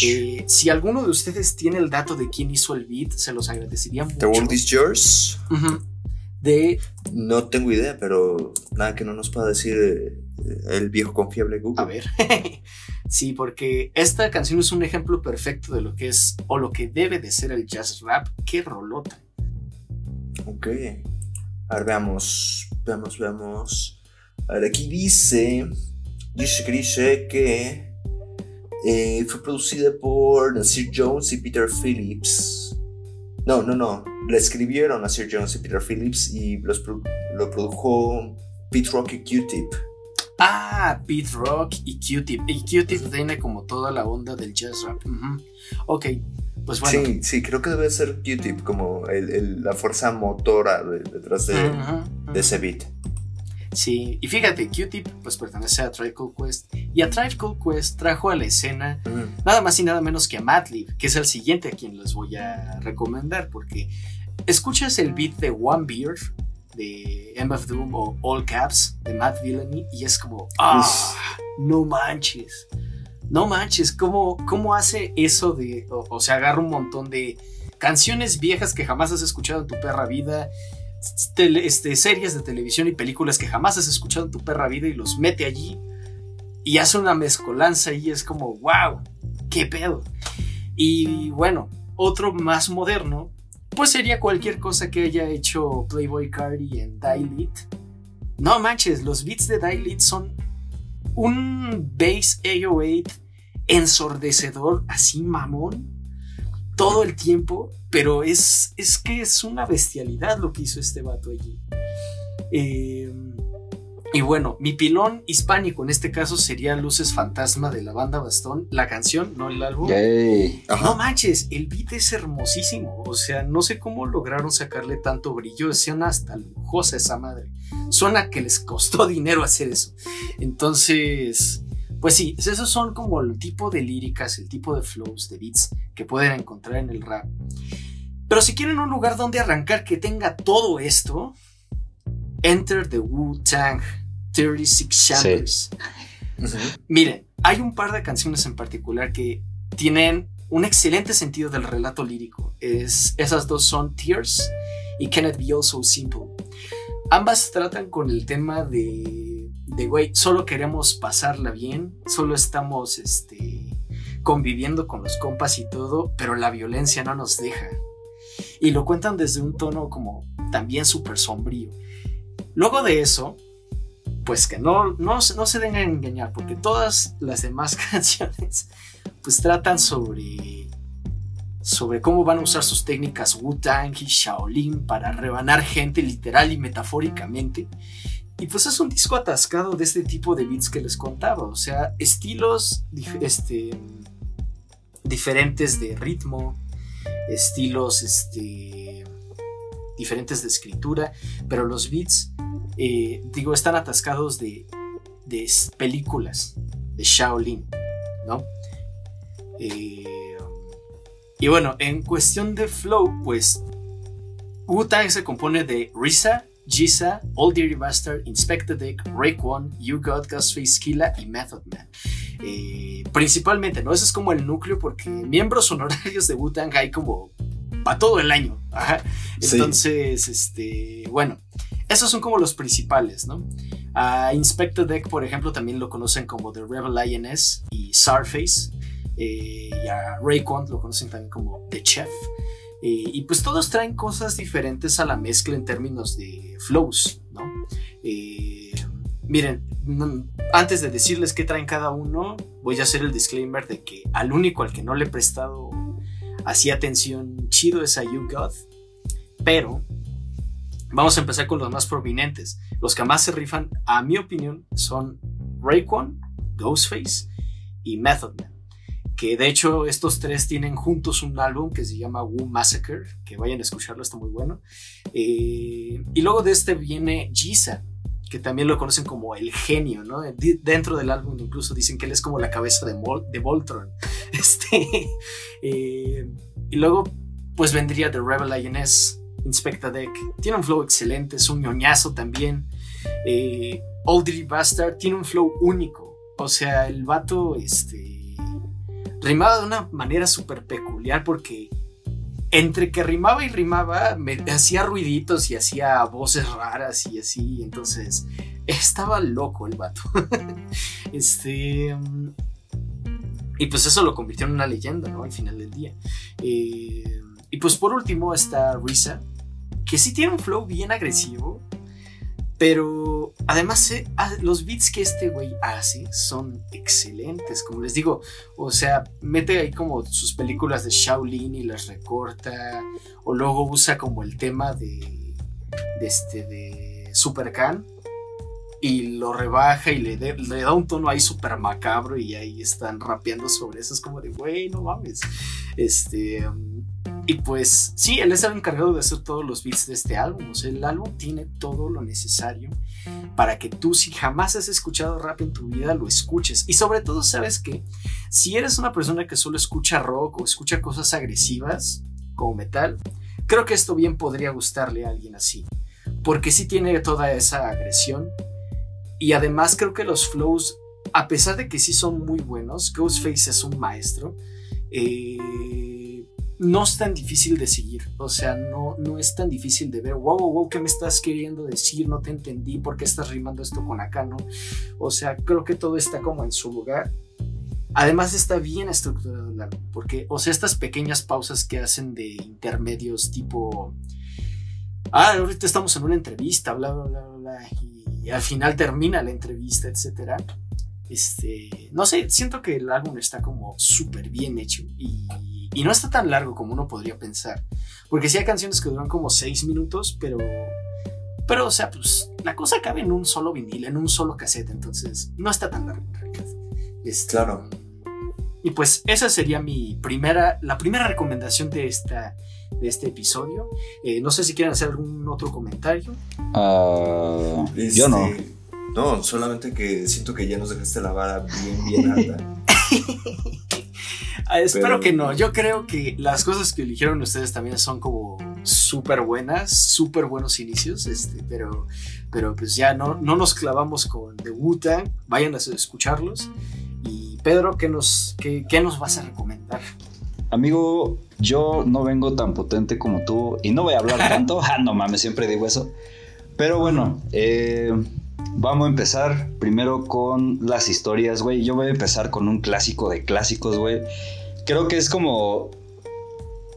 S1: Eh, si alguno de ustedes tiene el dato de quién hizo el beat, se los agradecería mucho.
S3: The World is Yours.
S1: De
S3: No tengo idea, pero nada que no nos pueda decir eh, el viejo confiable Google.
S1: A ver. *laughs* sí, porque esta canción es un ejemplo perfecto de lo que es o lo que debe de ser el jazz rap. Qué rolota.
S3: Ok. A ver, veamos. Veamos, veamos. A ver, aquí dice. Dice que dice que. eh, fue producida por Nasir Jones y Peter Phillips. No, no, no. La escribieron Nasir Jones y Peter Phillips y los pro- lo produjo Pete Rock y Q-Tip.
S1: Ah, Pete Rock y Q-Tip. Y Q-Tip tiene como toda la onda del jazz rap. Ujú. Ok, pues bueno.
S3: Sí, sí, creo que debe ser Q-Tip como el- el- la fuerza motora de- detrás de, ese beat.
S1: Sí, y fíjate, Q-Tip pues pertenece a Tribe Called Quest. Y a Tribe Called Quest trajo a la escena
S3: Mm.
S1: nada más y nada menos que a Madlib, que es el siguiente a quien les voy a recomendar, porque escuchas el beat de One Beer de MF Doom o All Caps de Matt Villainy y es como, ah, no manches, no manches, ¿cómo, cómo hace eso de, o, o sea, agarra un montón de canciones viejas que jamás has escuchado en tu perra vida, tele- este, series de televisión y películas que jamás has escuchado en tu perra vida y los mete allí y hace una mezcolanza y es como, wow, qué pedo. Y bueno, otro más moderno, pues sería cualquier cosa que haya hecho Playboy Cardi en Dilate. No manches, los beats de Dilate son un bass 808 ensordecedor, así mamón, todo el tiempo, pero es, es que es una bestialidad lo que hizo este vato allí. Eh, y bueno, mi pilón hispánico en este caso sería Luces Fantasma de la banda Bastón, la canción, no el álbum.
S2: Yay.
S1: No manches, el beat es hermosísimo. O sea, no sé cómo lograron sacarle tanto brillo. Suena hasta lujosa esa madre. Suena que les costó *laughs* dinero hacer eso. Entonces, pues sí, esos son como el tipo de líricas, el tipo de flows, de beats que pueden encontrar en el rap. Pero si quieren un lugar donde arrancar que tenga todo esto, Enter the Wu-Tang 36 Chambers.
S3: Ujú.
S1: Miren, hay un par de canciones en particular que tienen un excelente sentido del relato lírico. Es, esas dos son Tears y Can It Be All So Simple. Ambas tratan con el tema de, de güey, solo queremos pasarla bien, solo estamos este, conviviendo con los compas y todo, pero la violencia no nos deja. Y lo cuentan desde un tono como también súper sombrío. Luego de eso, pues que no, no, se- no se den a engañar, porque todas las demás *laughs* canciones pues tratan sobre, sobre cómo van a usar sus técnicas Wu-Tang y Shaolin para rebanar gente literal y metafóricamente. Y pues es un disco atascado de este tipo de beats que les contaba, o sea, estilos dif- este, diferentes de ritmo, estilos este, diferentes de escritura, pero los beats, eh, digo, están atascados de, de películas de Shaolin, ¿no? Eh, y bueno, en cuestión de flow, pues Wu-Tang se compone de Risa, Jisa, Old Dirty Bastard, Inspector Dick, Raekwon, You Got, Ghostface Killa y Method Man. Eh, principalmente, ¿no? Ese es como el núcleo porque miembros honorarios de Wu-Tang hay como para todo el año. Ajá.
S3: Sí.
S1: Entonces, este, bueno, esos son como los principales, ¿no? A Inspector Deck, por ejemplo, también lo conocen como The Rebel Lioness y Sarface. Eh, y a Rayquan lo conocen también como The Chef. Eh, y pues todos traen cosas diferentes a la mezcla en términos de flows, ¿no? Eh, miren, antes de decirles qué traen cada uno, voy a hacer el disclaimer de que al único al que no le he prestado así atención chido es a You God, pero vamos a empezar con los más prominentes. Los que más se rifan, a mi opinión, son Raekwon, Ghostface y Method Man. Que de hecho estos tres tienen juntos un álbum que se llama Wu Massacre, que vayan a escucharlo, está muy bueno. Eh, y luego de este viene Giza, que también lo conocen como el genio, ¿no? Dentro del álbum incluso dicen que él es como la cabeza de, de Voltron. *laughs* Este, eh, y luego pues vendría The Rebel INS, Inspecta Deck. Tiene un flow excelente, es un ñoñazo también. Eh, Old Bastard tiene un flow único. O sea, el vato, este, rimaba de una manera súper peculiar porque entre que rimaba y rimaba, me hacía ruiditos y hacía voces raras y así. Entonces, estaba loco el vato. *laughs* este. Y pues eso lo convirtió en una leyenda, ¿no? Al final del día. Eh, y pues por último está Risa, que sí tiene un flow bien agresivo, pero además eh, ah, los beats que este güey hace son excelentes, como les digo, o sea, mete ahí como sus películas de Shaolin y las recorta, o luego usa como el tema de, este, de Super Khan y lo rebaja y le, da un tono ahí súper macabro y ahí están rapeando sobre eso, es como de, güey, no mames, este... Y pues sí, él es el encargado de hacer todos los beats de este álbum. O sea, el álbum tiene todo lo necesario para que tú, si jamás has escuchado rap en tu vida, lo escuches. Y sobre todo, sabes que si eres una persona que solo escucha rock o escucha cosas agresivas, como metal, creo que esto bien podría gustarle a alguien así. Porque sí tiene toda esa agresión. Y además creo que los flows, a pesar de que sí son muy buenos, Ghostface es un maestro. Eh no es tan difícil de seguir. O sea, no, no es tan difícil de ver, wow, wow, wow, ¿qué me estás queriendo decir? No te entendí, ¿por qué estás rimando esto con acá? ¿no? O sea, creo que todo está como en su lugar. Además está bien estructurado el álbum, porque, o sea, estas pequeñas pausas que hacen de intermedios tipo, ah, ahorita estamos en una entrevista, bla, bla, bla, bla, y al final termina la entrevista, etcétera. Este, no sé, siento que el álbum está como súper bien hecho y y no está tan largo como uno podría pensar. Porque sí hay canciones que duran como 6 minutos, pero. Pero, o sea, pues la cosa cabe en un solo vinil, en un solo cassette, entonces no está tan largo en realidad.
S3: Este, claro.
S1: Y pues esa sería mi primera, la primera recomendación de, esta, de este episodio. Eh, no sé si quieren hacer algún otro comentario.
S2: Uh, yo no.
S3: No, solamente que siento que ya nos dejaste la vara bien, bien alta. *laughs*
S1: Ah, espero que no. Yo creo que las cosas que eligieron ustedes también son como súper buenas, súper buenos inicios, este, pero, pero pues ya no, no nos clavamos con The Wu-Tang. Vayan a escucharlos. Y Pedro, ¿qué nos, qué, qué nos vas a recomendar?
S2: Amigo, yo no vengo tan potente como tú y no voy a hablar tanto. *laughs* ah, no mames, siempre digo eso. Pero bueno, eh, Vamos a empezar primero con las historias, güey. Yo voy a empezar con un clásico de clásicos, güey. Creo que es como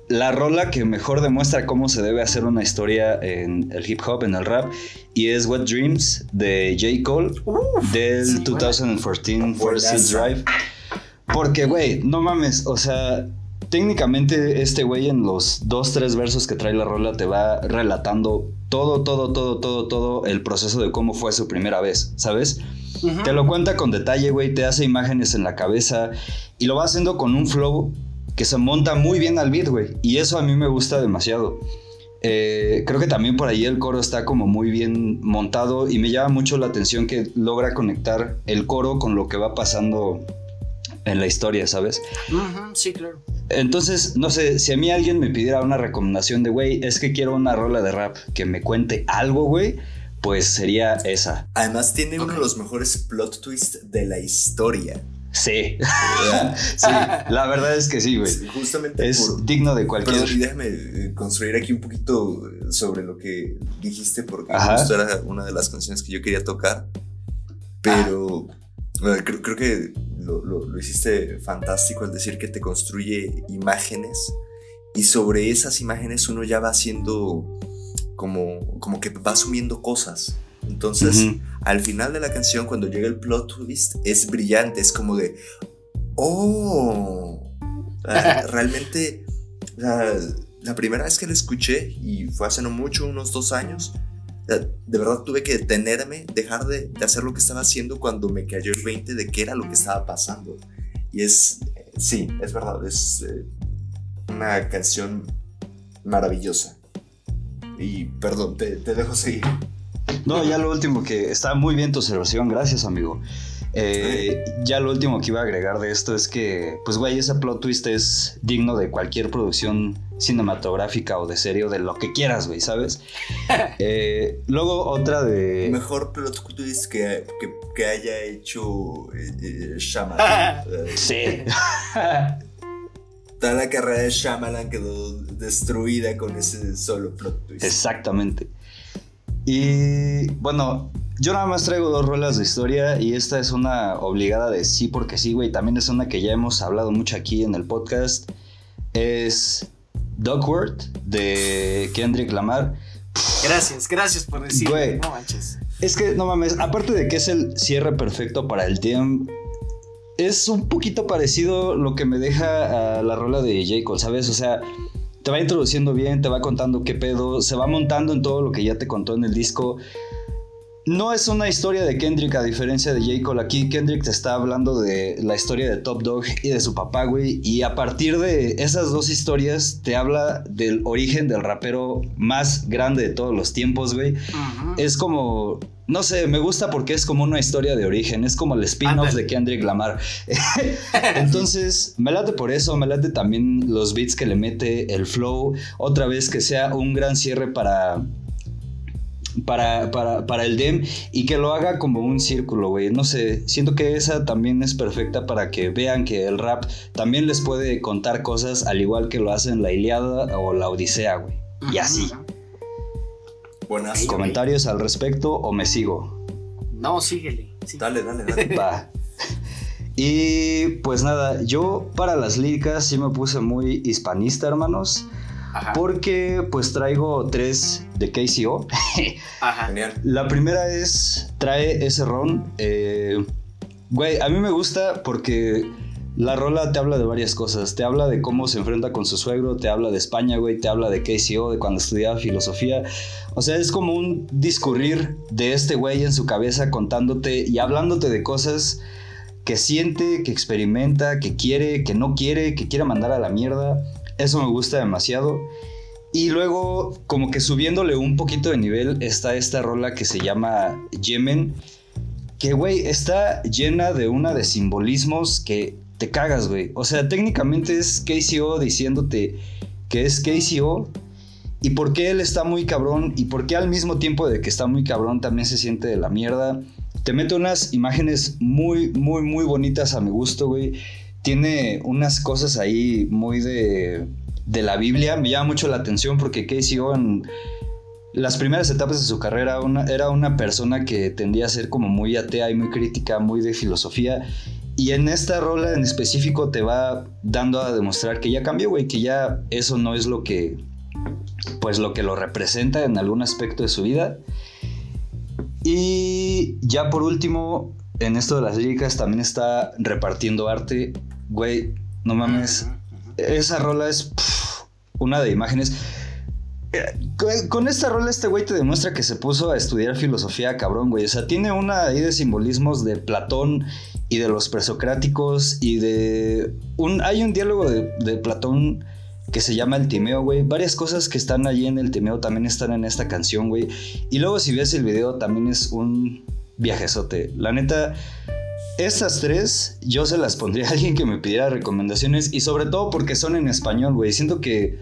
S2: la rola que mejor demuestra cómo se debe hacer una historia en el hip hop, en el rap, y es What Dreams de J. Cole del 2014 First Drive. Porque, güey, no mames, o sea, técnicamente este güey en los dos, tres versos que trae la rola te va relatando todo, todo, todo, todo, todo el proceso de cómo fue su primera vez, ¿sabes? Te lo cuenta con detalle, güey, te hace imágenes en la cabeza y lo va haciendo con un flow que se monta muy bien al beat, güey. Y eso a mí me gusta demasiado. Eh, creo que también por ahí el coro está como muy bien montado y me llama mucho la atención que logra conectar el coro con lo que va pasando en la historia, ¿sabes?
S1: sí, claro.
S2: Entonces, no sé, si a mí alguien me pidiera una recomendación de, güey, es que quiero una rola de rap que me cuente algo, güey, pues sería esa.
S3: Además, tiene uno de los mejores plot twists de la historia.
S2: Sí. *laughs* sí, la verdad es que sí, güey.
S3: Justamente
S2: es digno de cualquier.
S3: Pero déjame eh, construir aquí un poquito sobre lo que dijiste, porque justo era una de las canciones que yo quería tocar. Pero creo, creo, que lo, hiciste fantástico al decir que te construye imágenes y sobre esas imágenes uno ya va haciendo como, como que va asumiendo cosas. Entonces, al final de la canción, cuando llega el plot twist, es brillante, es como de, oh, *laughs* realmente, la, la, primera vez que la escuché, y fue hace no mucho, unos dos años, De verdad tuve que detenerme, dejar de, de hacer lo que estaba haciendo cuando me cayó el 20 de qué era lo que estaba pasando. Y es, eh, sí, es verdad, es eh, una canción maravillosa. Y perdón, te, te dejo seguir.
S2: No, ya lo último que está muy bien tu observación, gracias amigo. Eh, ya lo último que iba a agregar de esto es que, pues, güey, ese plot twist es digno de cualquier producción cinematográfica o de serie o de lo que quieras, güey, ¿sabes? *laughs* Eh, luego otra de...
S3: Mejor plot twist que, que, que haya hecho eh, Shyamalan. *laughs*
S2: sí. *laughs*
S3: Toda la carrera de Shyamalan quedó destruida con ese solo plot twist.
S2: Exactamente. Y bueno, yo nada más traigo dos rolas de historia y esta es una obligada de sí porque sí, güey. También es una que ya hemos hablado mucho aquí en el podcast. Es Duckworth de Kendrick Lamar.
S1: Gracias, gracias por decirlo. No manches.
S2: Es que, no mames, aparte de que es el cierre perfecto para el DM, es un poquito parecido lo que me deja a la rola de J. Cole, ¿sabes? O sea, te va introduciendo bien, te va contando qué pedo, se va montando en todo lo que ya te contó en el disco. No es una historia de Kendrick a diferencia de J. Cole. Aquí Kendrick te está hablando de la historia de Top Dog y de su papá, güey. Y a partir de esas dos historias te habla del origen del rapero más grande de todos los tiempos, güey. Es como, no sé, me gusta porque es como una historia de origen, es como el spin-off de Kendrick Lamar. *laughs* Entonces, me late por eso, me late también los beats que le mete, el flow, otra vez que sea un gran cierre para... Para, para, para el DEM y que lo haga como un círculo, güey. No sé, siento que esa también es perfecta para que vean que el rap también les puede contar cosas al igual que lo hacen la Iliada o la Odisea, güey. Y así.
S3: Buenas.
S2: ¿Comentarios al respecto o me sigo?
S1: No, síguele. sí.
S3: Dale, dale, *laughs* dale.
S2: Va. Y pues nada, yo para las líricas sí me puse muy hispanista, hermanos,
S1: Ajá.
S2: porque pues traigo tres de KCO.
S1: Ajá.
S3: Genial.
S2: La primera es, trae ese ron. eh, güey, a mí me gusta porque la rola te habla de varias cosas. Te habla de cómo se enfrenta con su suegro, te habla de España, güey, te habla de KCO, de cuando estudiaba filosofía. O sea, es como un discurrir de este güey en su cabeza contándote y hablándote de cosas que siente, que experimenta, que quiere, que no quiere, que quiere mandar a la mierda. Eso me gusta demasiado. Y luego, como que subiéndole un poquito de nivel, está esta rola que se llama Yemen. Que, güey, está llena de una de simbolismos que te cagas, güey. O sea, técnicamente es KCO diciéndote que es KCO. Y por qué él está muy cabrón. Y por qué al mismo tiempo de que está muy cabrón también se siente de la mierda. Te mete unas imágenes muy, muy, muy bonitas a mi gusto, güey. Tiene unas cosas ahí muy de, de la Biblia. Me llama mucho la atención porque KCO en las primeras etapas de su carrera era una persona que tendía a ser como muy atea y muy crítica, muy de filosofía. Y en esta rola en específico te va dando a demostrar que ya cambió, güey, que ya eso no es lo que, pues lo que lo representa en algún aspecto de su vida. Y ya por último, en esto de las líricas también está repartiendo arte. Güey, no mames. Esa rola es una de imágenes. Eh, con- Con esta rola este güey te demuestra que se puso a estudiar filosofía, cabrón, güey. O sea, tiene una ahí de simbolismos de Platón y de los presocráticos y de... Un, hay un diálogo de, de Platón que se llama el Timeo, güey. Varias cosas que están allí en el Timeo también están en esta canción, güey. Y luego si ves el video también es un viajezote. La neta, estas tres yo se las pondría a alguien que me pidiera recomendaciones y sobre todo porque son en español, güey. Siento que.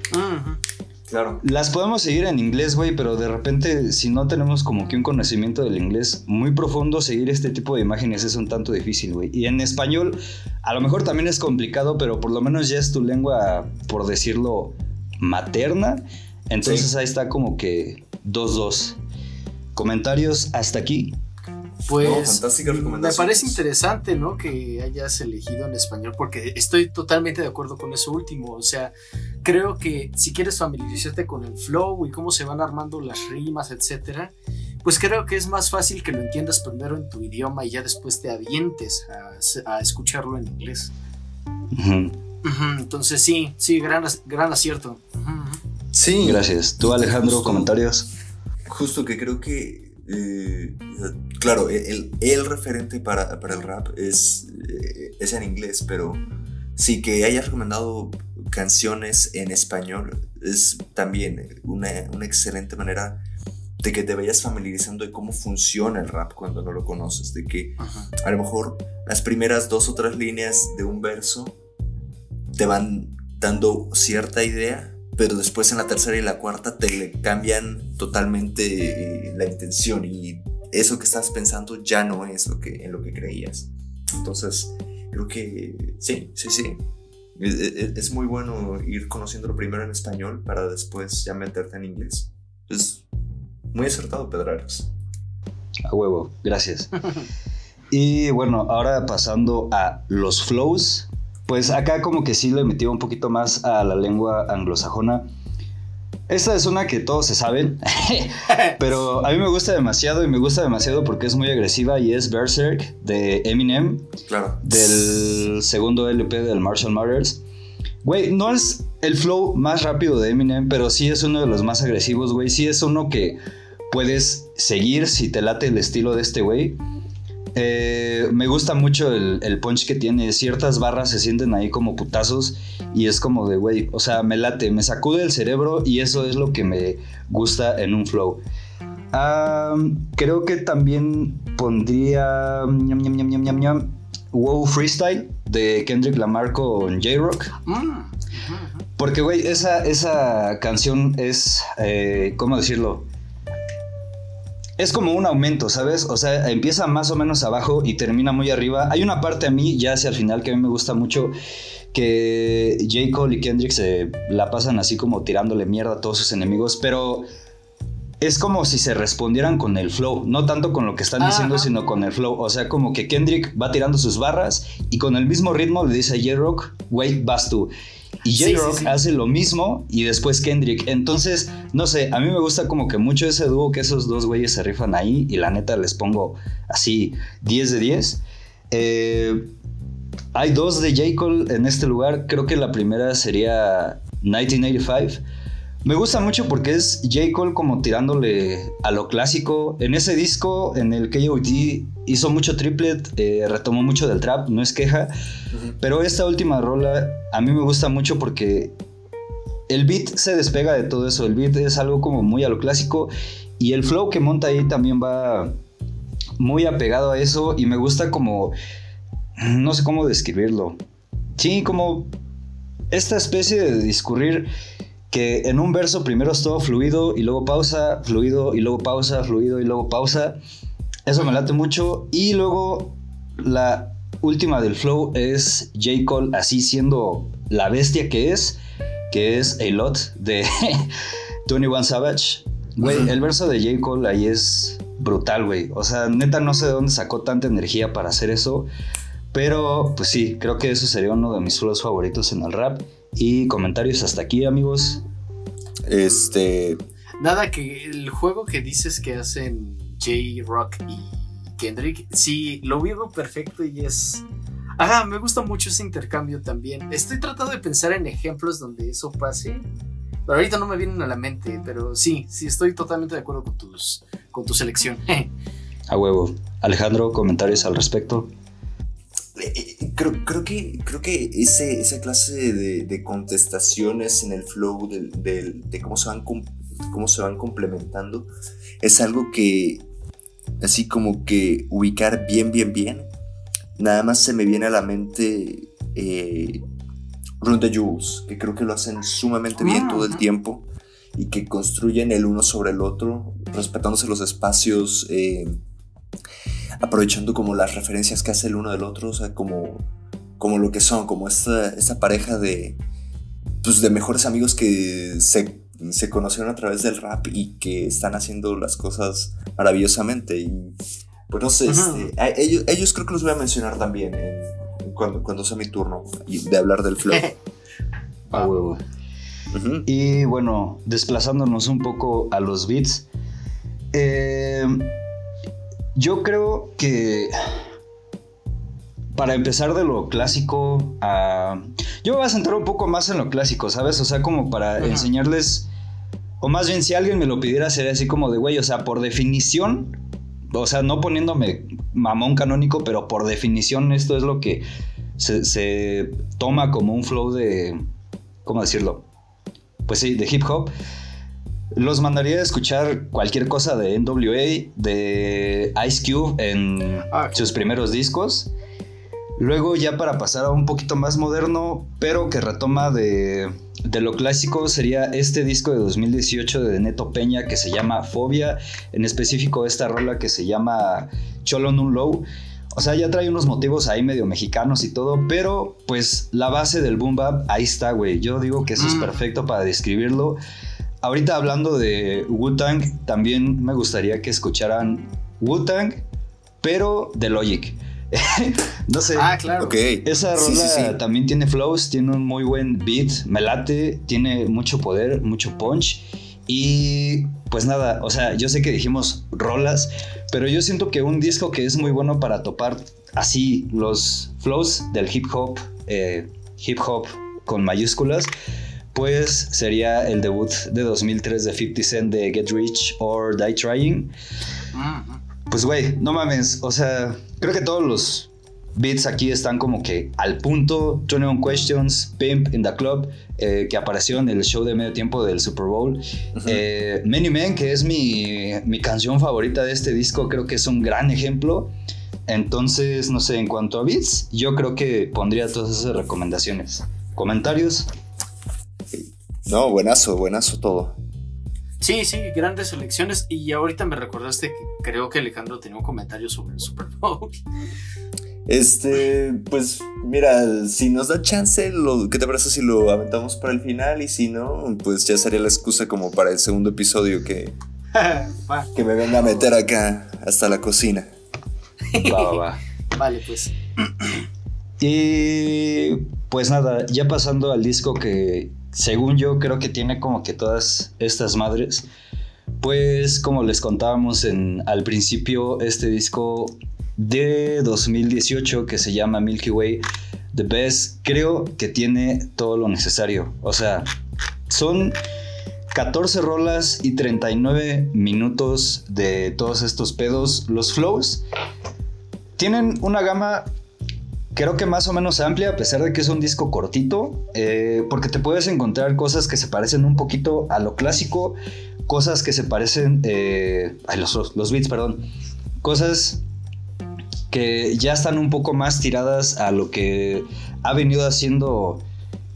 S3: Claro.
S2: las podemos seguir en inglés, güey, pero de repente si no tenemos como que un conocimiento del inglés muy profundo, seguir este tipo de imágenes es un tanto difícil, güey. Y en español a lo mejor también es complicado, pero por lo menos ya es tu lengua, por decirlo, materna. Entonces ahí está como que 2-2. Comentarios hasta aquí.
S1: Pues
S3: No,
S1: me parece interesante, ¿no? Que hayas elegido en español, porque estoy totalmente de acuerdo con eso último. O sea, creo que si quieres familiarizarte con el flow y cómo se van armando las rimas, etcétera, pues creo que es más fácil que lo entiendas primero en tu idioma y ya después te avientes a, a escucharlo en inglés. Entonces sí, sí, gran, gran acierto.
S3: Sí.
S2: Gracias. ¿Tú, Alejandro,
S3: Justo.
S2: comentarios?
S3: justo que creo que, eh, claro, el, el, referente para, para, el rap es, eh, es en inglés, pero sí que hayas recomendado canciones en español es también una, una excelente manera de que te vayas familiarizando de cómo funciona el rap cuando no lo conoces, de que a lo mejor las primeras dos o tres líneas de un verso te van dando cierta idea, pero después en la tercera y la cuarta te le cambian totalmente eh, la intención y eso que estás pensando ya no es lo que, en lo que creías. Entonces, creo que sí, sí, sí. Es, muy bueno ir conociéndolo primero en español para después ya meterte en inglés. Es muy acertado, Pedrares.
S2: A huevo, gracias. y bueno, ahora pasando a los flows. Pues acá como que sí le metí un poquito más a la lengua anglosajona. Esta es una que todos se saben, *laughs* pero a mí me gusta demasiado y me gusta demasiado porque es muy agresiva y es Berserk de Eminem.
S3: Claro.
S2: Del segundo LP del Marshall Matters. Güey, no es el flow más rápido de Eminem, pero sí es uno de los más agresivos, güey. Sí es uno que puedes seguir si te late el estilo de este güey. Eh, me gusta mucho el, punch que tiene. Ciertas barras se sienten ahí como putazos y es como de, güey, o sea, me late, me sacude el cerebro y eso es lo que me gusta en un flow. creo que también pondría Wow Freestyle de Kendrick Lamar con J-Rock. Mm, Porque, güey, esa, esa canción es, eh, ¿cómo decirlo? Es como un aumento, ¿sabes? O sea, empieza más o menos abajo y termina muy arriba. Hay una parte a mí, ya hacia el final, que a mí me gusta mucho, que J. Cole y Kendrick se la pasan así como tirándole mierda a todos sus enemigos, pero es como si se respondieran con el flow, no tanto con lo que están diciendo, sino con el flow. O sea, como que Kendrick va tirando sus barras y con el mismo ritmo le dice a J-Rock, wait, vas tú. Y J-Rock hace lo mismo y después Kendrick. Entonces, no sé, a mí me gusta como que mucho ese dúo que esos dos güeyes se rifan ahí y la neta les pongo así 10 de 10. Eh, hay dos de J. Cole en este lugar. Creo que la primera sería 1985 me gusta mucho porque es J. Cole como tirándole a lo clásico. En ese disco, en el KOD hizo mucho triplet, eh, retomó mucho del trap, no es queja. Pero esta última rola a mí me gusta mucho porque el beat se despega de todo eso. El beat es algo como muy a lo clásico. Y el flow que monta ahí también va muy apegado a eso. Y me gusta como. No sé cómo describirlo. Sí, como esta especie de discurrir que en un verso primero es todo fluido y luego pausa, fluido y luego pausa, fluido y luego pausa. Eso me late mucho. Y luego la última del flow es J. Cole así siendo la bestia que es, que es A Lot de *laughs* 21 Savage. Güey, el verso de J. Cole ahí es brutal, güey. O sea, neta no sé de dónde sacó tanta energía para hacer eso. Pero, pues sí, creo que eso sería uno de mis flows favoritos en el rap. Y comentarios hasta aquí, amigos.
S3: Este.
S1: Nada, que el juego que dices que hacen J-Rock y Kendrick, sí, lo veo perfecto y es. Ajá, me gusta mucho ese intercambio también. Estoy tratando de pensar en ejemplos donde eso pase. Pero ahorita no me vienen a la mente, pero sí, sí, estoy totalmente de acuerdo con, tus, con tu selección. *laughs*
S2: a huevo. Alejandro, comentarios al respecto.
S3: Eh, creo, creo, que, creo que ese, esa clase de, contestaciones en el flow de, cómo, se van, cómo se van complementando es algo que, así como que ubicar bien, bien, bien, nada más se me viene a la mente eh, Run the Jules, que creo que lo hacen sumamente bien todo el ah. tiempo y que construyen el uno sobre el otro, respetándose los espacios. Eh, aprovechando como las referencias que hace el uno del otro, o sea, como, como lo que son, como esta, esta pareja de, pues, de mejores amigos que se, se conocieron a través del rap y que están haciendo las cosas maravillosamente. Y pues no sé, este, ellos, ellos creo que los voy a mencionar también cuando, cuando sea mi turno de hablar del flow. *laughs*
S2: a huevo. Y bueno, desplazándonos un poco a los beats. Eh, yo creo que para empezar de lo clásico a... Yo me voy a centrar un poco más en lo clásico, ¿sabes? O sea, como para enseñarles o más bien si alguien me lo pidiera sería así como de, güey, o sea, por definición, o sea, no poniéndome mamón canónico, pero por definición esto es lo que se, se toma como un flow de, ¿cómo decirlo? Pues sí, de hip hop. Los mandaría a escuchar cualquier cosa de NWA, de Ice Cube en
S1: Ah,
S2: sus primeros discos. Luego ya para pasar a un poquito más moderno, pero que retoma de, de lo clásico, sería este disco de 2018 de Neto Peña que se llama Fobia, en específico esta rola que se llama Cholo Nun Low. O sea, ya trae unos motivos ahí medio mexicanos y todo, pero pues la base del boom bap ahí está, güey. Yo digo que eso es
S1: Mm.
S2: perfecto para describirlo. Ahorita hablando de Wu-Tang, también me gustaría que escucharan Wu-Tang, pero de Logic. *laughs* no sé.
S1: Ah, claro.
S3: Ok.
S2: Esa
S3: Sí,
S2: rola
S3: sí, sí.
S2: también tiene flows, tiene un muy buen beat, me late, tiene mucho poder, mucho punch. Y pues nada, o sea, yo sé que dijimos rolas, pero yo siento que un disco que es muy bueno para topar así los flows del hip hop, eh, hip hop con mayúsculas, pues sería el debut de 2003 de 50 Cent de Get Rich or Die Trying. Pues güey, no mames, o sea, creo que todos los beats aquí están como que al punto. 21 Questions, Pimp in the Club, eh, que apareció en el show de medio tiempo del Super Bowl. Eh, Many Men, que es mi, mi canción favorita de este disco, creo que es un gran ejemplo. Entonces, no sé, en cuanto a beats, yo creo que pondría todas esas recomendaciones. ¿Comentarios?
S3: No, buenazo, buenazo todo.
S1: Sí, sí, grandes elecciones. Y ahorita me recordaste que creo que Alejandro tenía un comentario sobre el Super Bowl.
S3: Este, pues mira, si nos da chance, lo, ¿qué te parece si lo aventamos para el final? Y si no, pues ya sería la excusa como para el segundo episodio que, *laughs* que me venga a meter acá hasta la cocina.
S2: Va, va, va. *laughs*
S1: vale, pues.
S2: Y pues nada, ya pasando al disco que según yo creo que tiene como que todas estas madres, pues como les contábamos en, al principio, este disco de 2018 que se llama Milky Way, The Best, creo que tiene todo lo necesario. O sea, son 14 rolas y 39 minutos de todos estos pedos. Los flows tienen una gama creo que más o menos amplia, a pesar de que es un disco cortito, eh, porque te puedes encontrar cosas que se parecen un poquito a lo clásico, cosas que se parecen, eh, ay, los, los beats, perdón, cosas que ya están un poco más tiradas a lo que ha venido haciendo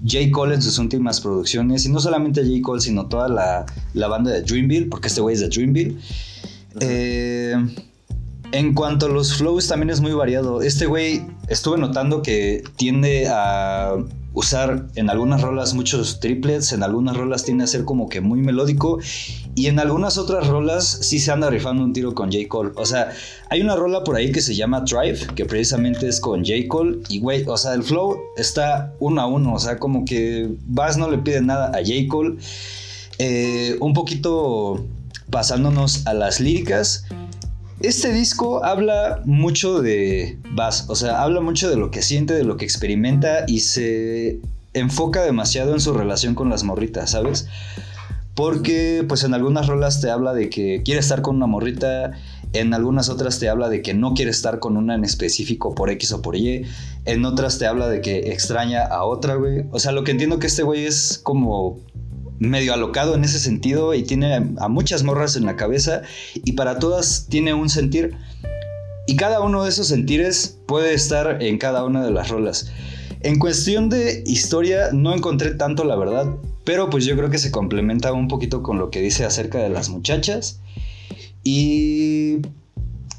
S2: J. Cole en sus últimas producciones, y no solamente J. Cole, sino toda la, la banda de Dreamville, porque este güey es de Dreamville. Eh, en cuanto a los flows, también es muy variado. Este güey estuve notando que tiende a usar en algunas rolas muchos triplets, en algunas rolas tiende a ser como que muy melódico y en algunas otras rolas sí se anda rifando un tiro con J. Cole. O sea, hay una rola por ahí que se llama Drive, que precisamente es con J. Cole y güey, o sea, el flow está uno a uno, o sea, como que Bass no le pide nada a J. Cole. Eh, un poquito pasándonos a las líricas. Este disco habla mucho de Bass, o sea, habla mucho de lo que siente, de lo que experimenta y se enfoca demasiado en su relación con las morritas, ¿sabes? Porque pues en algunas rolas te habla de que quiere estar con una morrita, en algunas otras te habla de que no quiere estar con una en específico por X o por Y, en otras te habla de que extraña a otra, güey. O sea, lo que entiendo que este güey es como medio alocado en ese sentido y tiene a muchas morras en la cabeza y para todas tiene un sentir. Y cada uno de esos sentires puede estar en cada una de las rolas. En cuestión de historia no encontré tanto la verdad, pero pues yo creo que se complementa un poquito con lo que dice acerca de las muchachas. Y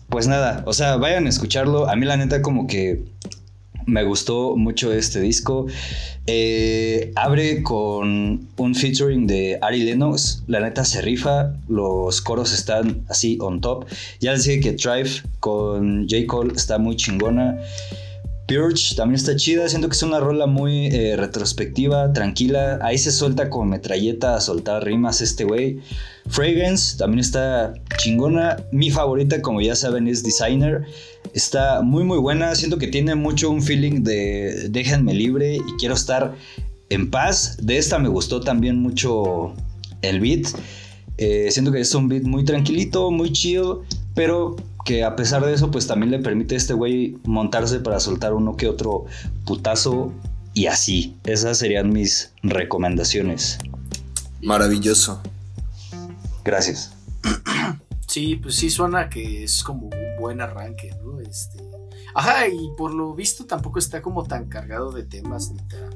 S2: pues nada, o sea, vayan a escucharlo. A mí la neta como que me gustó mucho este disco. Eh, abre con un featuring de Ari Lennox. La neta se rifa. Los coros están así on top. Ya les dije que Drive con J. Cole está muy chingona. Purge también está chida. Siento que es una rola muy eh, retrospectiva, tranquila. Ahí se suelta como metralleta a soltar rimas este güey. Fragrance también está chingona. Mi favorita, como ya saben, es Designer. Está muy muy buena, siento que tiene mucho un feeling de déjenme libre y quiero estar en paz. De esta me gustó también mucho el beat. Eh, siento que es un beat muy tranquilito, muy chido, pero que a pesar de eso, pues también le permite a este güey montarse para soltar uno que otro putazo y así. Esas serían mis recomendaciones.
S3: Maravilloso.
S2: Gracias.
S1: Sí, pues sí suena que es como un buen arranque, ¿no? Este. Ajá, y por lo visto tampoco está como tan cargado de temas ni tan,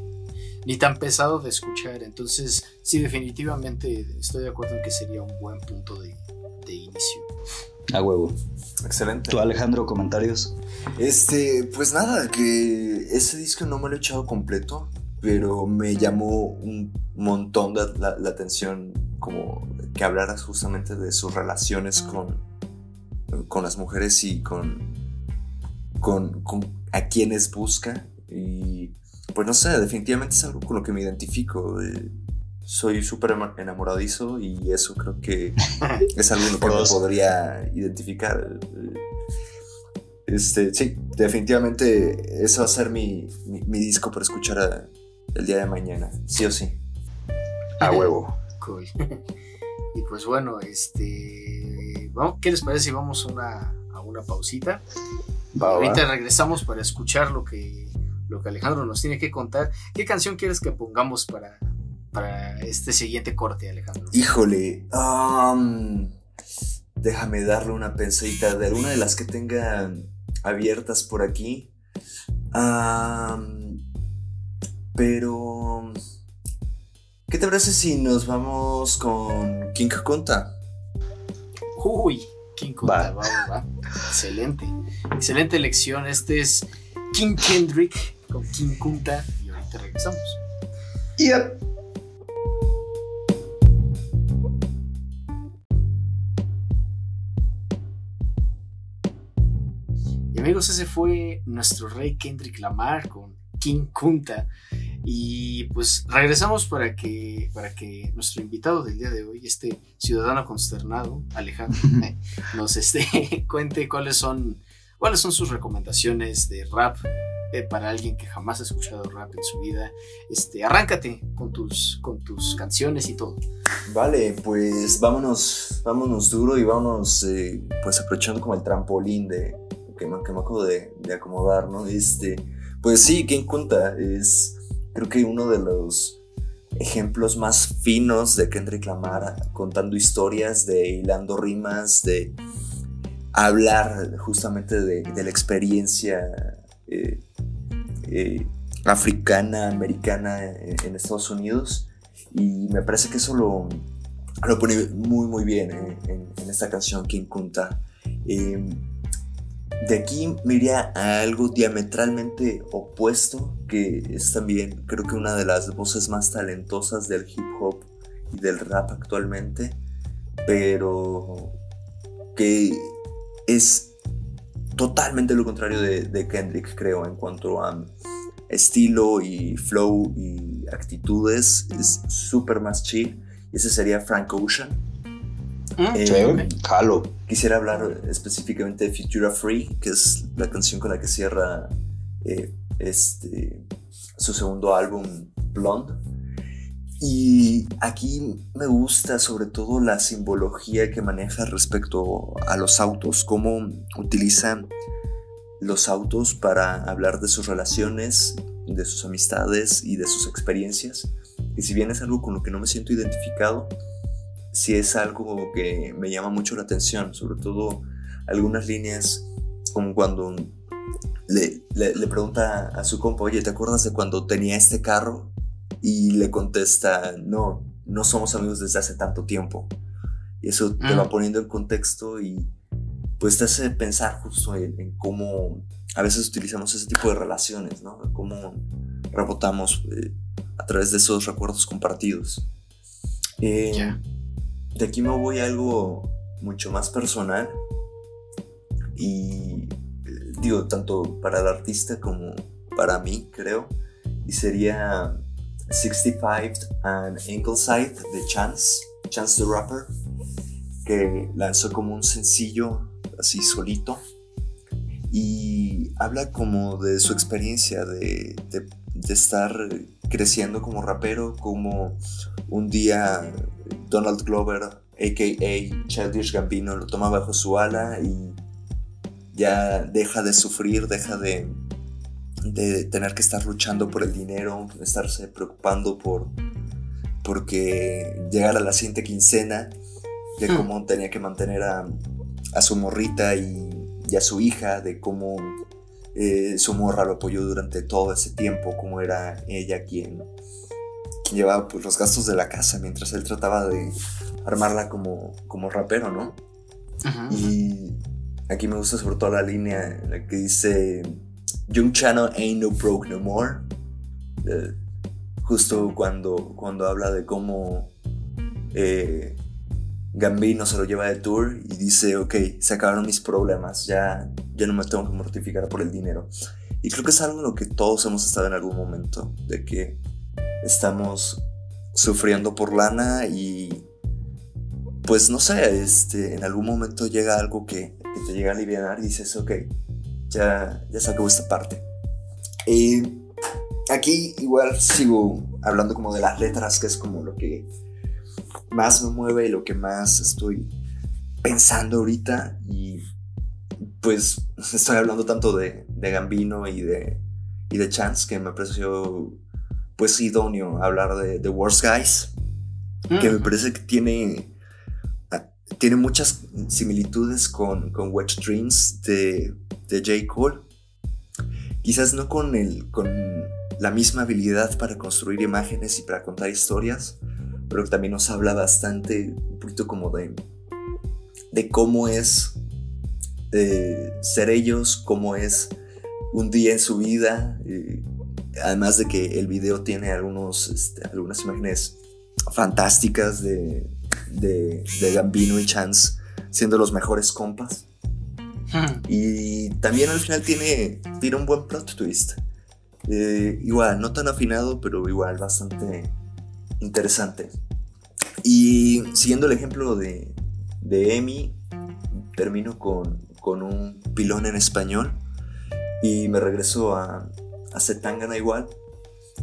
S1: ni tan pesado de escuchar. Entonces, sí, definitivamente estoy de acuerdo en que sería un buen punto de, de inicio.
S2: A huevo.
S3: Excelente.
S2: ¿Tú, Alejandro, comentarios?
S3: Este, pues nada, que ese disco no me lo he echado completo, pero me llamó un montón la, la- la atención como que hablaras justamente de sus relaciones con, con las mujeres y con, con, con a quienes busca. Y pues no sé, definitivamente es algo con lo que me identifico. Soy súper enamoradizo y eso creo que *laughs* es algo que me podría identificar. Este, sí, definitivamente ese va a ser mi, mi, mi disco para escuchar a- el día de mañana, sí o sí.
S2: A huevo. *laughs*
S1: Cool. y pues bueno, este. ¿no? ¿Qué les parece si vamos a una, a una pausita?
S2: Va.
S1: ahorita regresamos para escuchar lo que, lo que Alejandro nos tiene que contar. ¿Qué canción quieres que pongamos para, para este siguiente corte, Alejandro?
S3: Híjole, am, déjame darle una pensadita de alguna de las que tenga abiertas por aquí. Pero, ¿qué te parece si nos vamos con King Kunta?
S1: Uy, King Kunta,
S2: va,
S1: va. Excelente. Excelente elección. Este es King Kendrick con King Kunta. Y ahorita regresamos.
S2: Yep.
S1: Amigos, ese fue nuestro rey Kendrick Lamar con King Kunta. Y pues regresamos para que, para que nuestro invitado del día de hoy, este ciudadano consternado, Alejandro, *laughs* nos este, *laughs* cuente cuáles son, cuáles son sus recomendaciones de rap eh, para alguien que jamás ha escuchado rap en su vida. Este, arráncate con tus, con tus canciones y todo.
S3: Vale, pues vámonos, vámonos duro y vámonos eh, pues aprovechando como el trampolín de que me, que me acabo de, de acomodar, ¿no? Este, pues sí, King Kunta es creo que uno de los ejemplos más finos de Kendrick Lamar contando historias, de hilando rimas, de hablar justamente de, de la experiencia eh, eh, africana, americana en, en Estados Unidos y me parece que eso lo, lo pone muy muy bien eh, en, en esta canción King Kunta. De aquí me iría a algo diametralmente opuesto, que es también creo que una de las voces más talentosas del hip hop y del rap actualmente, pero que es totalmente lo contrario de, de Kendrick, creo, en cuanto a estilo y flow y actitudes, es súper más chill. Y ese sería Frank Ocean. Eh,
S2: Sí, jalo.
S3: Quisiera hablar específicamente de Futura Free, que es la canción con la que cierra eh, este, su segundo álbum, Blonde. Y aquí me gusta sobre todo la simbología que maneja respecto a los autos, cómo utiliza los autos para hablar de sus relaciones, de sus amistades y de sus experiencias. Y si bien es algo con lo que no me siento identificado, sí es algo que me llama mucho la atención, sobre todo algunas líneas como cuando le, le, le pregunta a su compa, oye, ¿te acuerdas de cuando tenía este carro? Y le contesta, no, no somos amigos desde hace tanto tiempo. Y eso te
S1: Mm.
S3: va poniendo en contexto y pues te hace pensar justo en, en cómo a veces utilizamos ese tipo de relaciones, ¿no? Cómo rebotamos eh, a través de esos recuerdos compartidos. Eh. De aquí me voy a algo mucho más personal y digo tanto para el artista como para mí creo y sería 65 and Ingleside de Chance Chance the Rapper que lanzó como un sencillo así solito y habla como de su experiencia de- de estar creciendo como rapero como un día Donald Glover, a.k.a. Childish Gambino, lo toma bajo su ala y ya deja de sufrir, deja de, de tener que estar luchando por el dinero, de estarse preocupando por porque llegara la siguiente quincena, de hmm. cómo tenía que mantener a, a su morrita y, y, a su hija, de cómo eh, su morra lo apoyó durante todo ese tiempo, cómo era ella quien, llevaba pues, los gastos de la casa mientras él trataba de armarla como, como rapero, ¿no? Y aquí me gusta sobre todo la línea en la que dice Young Channel ain't no broke no more. Eh, justo cuando, cuando habla de cómo eh, Gambino se lo lleva de tour y dice, ok, se acabaron mis problemas, ya, ya no me tengo que mortificar por el dinero. Y creo que es algo en lo que todos hemos estado en algún momento, de que estamos sufriendo por lana y pues no sé, este, en algún momento llega algo que, te llega a aliviar y dices, ok, ya, ya se acabó esta parte. Y aquí igual sigo hablando como de las letras, que es como lo que más me mueve y lo que más estoy pensando ahorita. Y pues estoy hablando tanto de, de Gambino y de, y de Chance que me pareció pues idóneo hablar de The Worst Guys, que me parece que tiene, tiene muchas similitudes con, con Wet Dreams de, de J. Cole. Quizás no con, el, con la misma habilidad para construir imágenes y para contar historias, pero que también nos habla bastante, un poquito como de, de cómo es eh, ser ellos, cómo es un día en su vida. Eh, además de que el video tiene algunos, este, algunas imágenes fantásticas de, de, Gambino y Chance siendo los mejores compas. Hmm. Y también al final tiene, tiene un buen plot twist. Eh, igual, no tan afinado, pero igual bastante interesante. Y siguiendo el ejemplo de, de Emi, termino con, con un pilón en español y me regreso a, a Zetangana igual,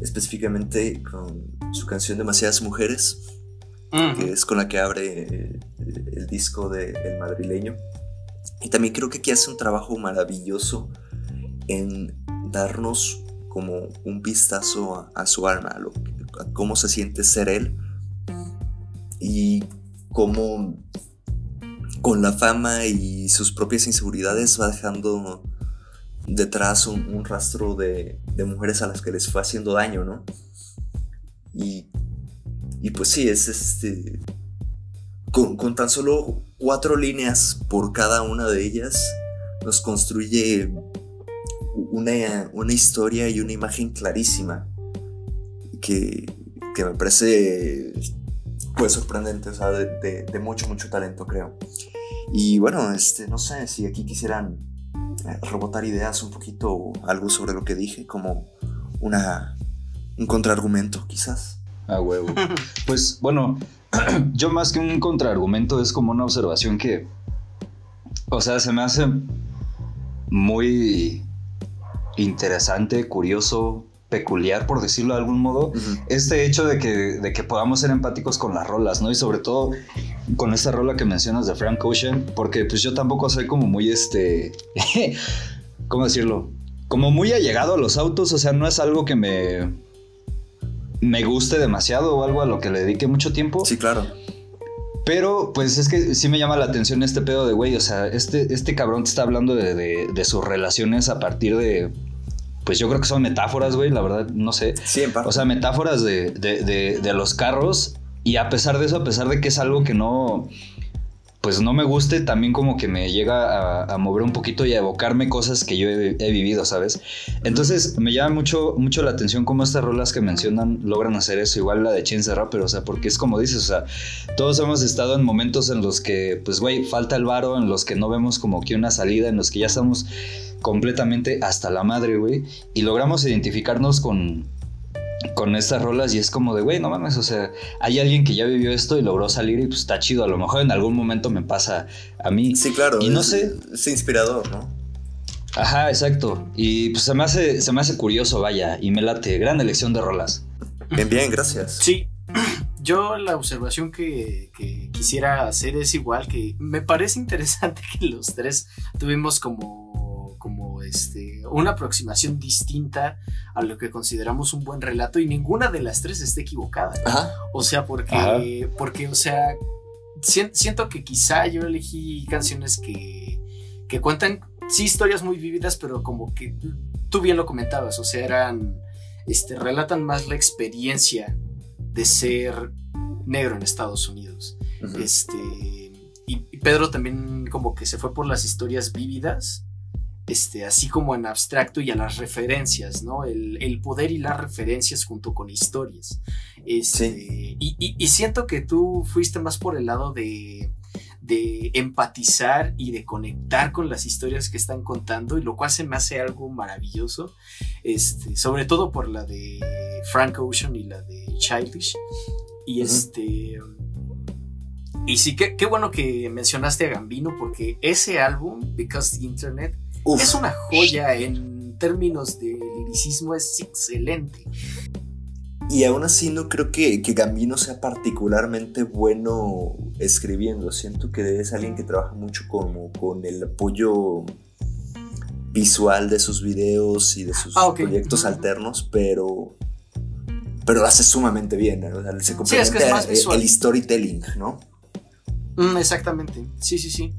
S3: específicamente con su canción Demasiadas Mujeres, que es con la que abre eh, el, disco de El Madrileño. Y también creo que aquí hace un trabajo maravilloso en darnos como un vistazo a, su alma, a, a cómo se siente ser él y cómo con la fama y sus propias inseguridades va dejando detrás un, rastro de, mujeres a las que les fue haciendo daño, ¿no? Y, pues sí, es este... Con, tan solo cuatro líneas por cada una de ellas, nos construye una, una historia y una imagen clarísima que, que me parece pues sorprendente, o sea, de, de, mucho, mucho talento, creo. Y bueno, este, no sé si aquí quisieran rebotar ideas un poquito, algo sobre lo que dije, como una, un contraargumento, quizás.
S2: Ah, huevo. *laughs* pues bueno, *clears throat* yo más que un contraargumento es como una observación que, o sea, se me hace muy interesante, curioso, peculiar, por decirlo de algún modo, este hecho de que, de que podamos ser empáticos con las rolas, ¿no? Y sobre todo con esta rola que mencionas de Frank Ocean, porque pues yo tampoco soy como muy este, *laughs* ¿cómo decirlo? Como muy allegado a los autos, o sea, no es algo que me me guste demasiado o algo a lo que le dedique mucho tiempo.
S3: Sí, claro.
S2: Pero, pues es que sí me llama la atención este pedo de, güey, o sea, este, este cabrón te está hablando de, de sus relaciones a partir de, pues yo creo que son metáforas, güey, la verdad, no sé.
S3: En
S2: O sea, metáforas de, de, de, los carros y a pesar de eso, a pesar de que es algo que no, pues no me guste, también como que me llega a, mover un poquito y a evocarme cosas que yo he, vivido, ¿sabes? Entonces me llama mucho, mucho la atención cómo estas rolas que mencionan logran hacer eso, igual la de Chance Rapper, o sea, porque es como dices, o sea, todos hemos estado en momentos en los que, pues, güey, falta el varo, en los que no vemos como que una salida, en los que ya estamos completamente hasta la madre, güey. Y logramos identificarnos con, con estas rolas y es como de, güey, no mames, o sea, hay alguien que ya vivió esto y logró salir y pues está chido. A lo mejor en algún momento me pasa a mí.
S3: Sí, claro.
S2: Y no sé.
S3: Es inspirador, ¿no?
S2: Ajá, exacto. Y pues se me hace, se me hace curioso, vaya, y me late. Gran elección de rolas.
S3: Bien, bien, gracias.
S1: Sí. *clears throat* yo la observación que, que, quisiera hacer es igual que me parece interesante *laughs* que los tres tuvimos como este, una aproximación distinta a lo que consideramos un buen relato y ninguna de las tres esté equivocada. O sea, porque, porque, o sea, siento que quizá yo elegí canciones que, que cuentan, sí, historias muy vividas, pero como que tú bien lo comentabas, o sea, eran, este, relatan más la experiencia de ser negro en Estados Unidos. Este, y, Pedro también como que se fue por las historias vívidas, este, así como en abstracto y a las referencias, ¿no? El, poder y las referencias junto con historias. Este, y, siento que tú fuiste más por el lado de, de empatizar y de conectar con las historias que están contando, y lo cual se me hace algo maravilloso, este, sobre todo por la de Frank Ocean y la de Childish. Y este. Y sí, qué, qué bueno que mencionaste a Gambino, porque ese álbum, Because the Internet, es una joya en términos de liricismo, es excelente.
S3: Y aún así no creo que, que, Gambino sea particularmente bueno escribiendo. Siento que es alguien que trabaja mucho como con el apoyo visual de sus videos y de sus ah, proyectos alternos, pero pero lo hace sumamente bien. se complementa el, storytelling, ¿no?
S1: Mm, exactamente, sí, sí, sí.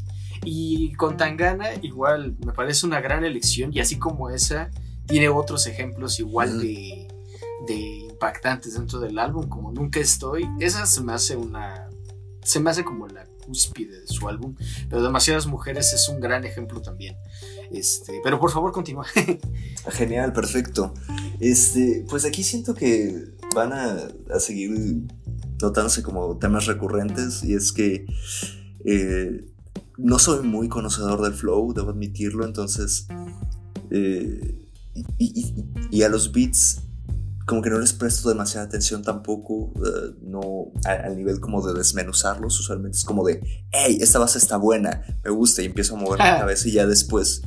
S1: Y con Tangana igual me parece una gran elección y así como esa, tiene otros ejemplos igual de, de impactantes dentro del álbum, como Nunca Estoy. Esa se me hace una... Se me hace como la cúspide de su álbum, pero Demasiadas Mujeres es un gran ejemplo también. Este, pero por favor, continúa. *laughs*
S3: Genial, perfecto. Este, pues aquí siento que van a, seguir notándose como temas recurrentes y es que eh, no soy muy conocedor del flow, debo admitirlo, entonces... Eh, y, a los beats como que no les presto demasiada atención tampoco, eh, no al nivel como de desmenuzarlos, usualmente es como de, hey, esta base está buena, me gusta y empiezo a mover la cabeza y ya después,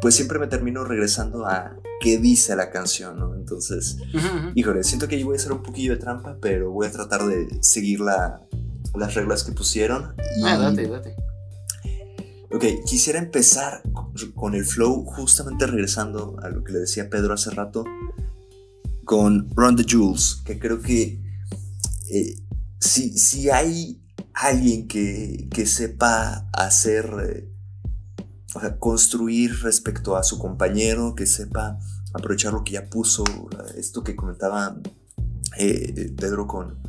S3: pues siempre me termino regresando a qué dice la canción, ¿no? Entonces, híjole, siento que yo voy a hacer un poquillo de trampa, pero voy a tratar de seguir la, las reglas que pusieron.
S1: Ah, date, date.
S3: Ok, quisiera empezar con el flow, justamente regresando a lo que le decía Pedro hace rato con Run the Jewels, que creo que eh, si, si, hay alguien que, que sepa hacer, eh, o sea, construir respecto a su compañero, que sepa aprovechar lo que ya puso, esto que comentaba eh, Pedro con,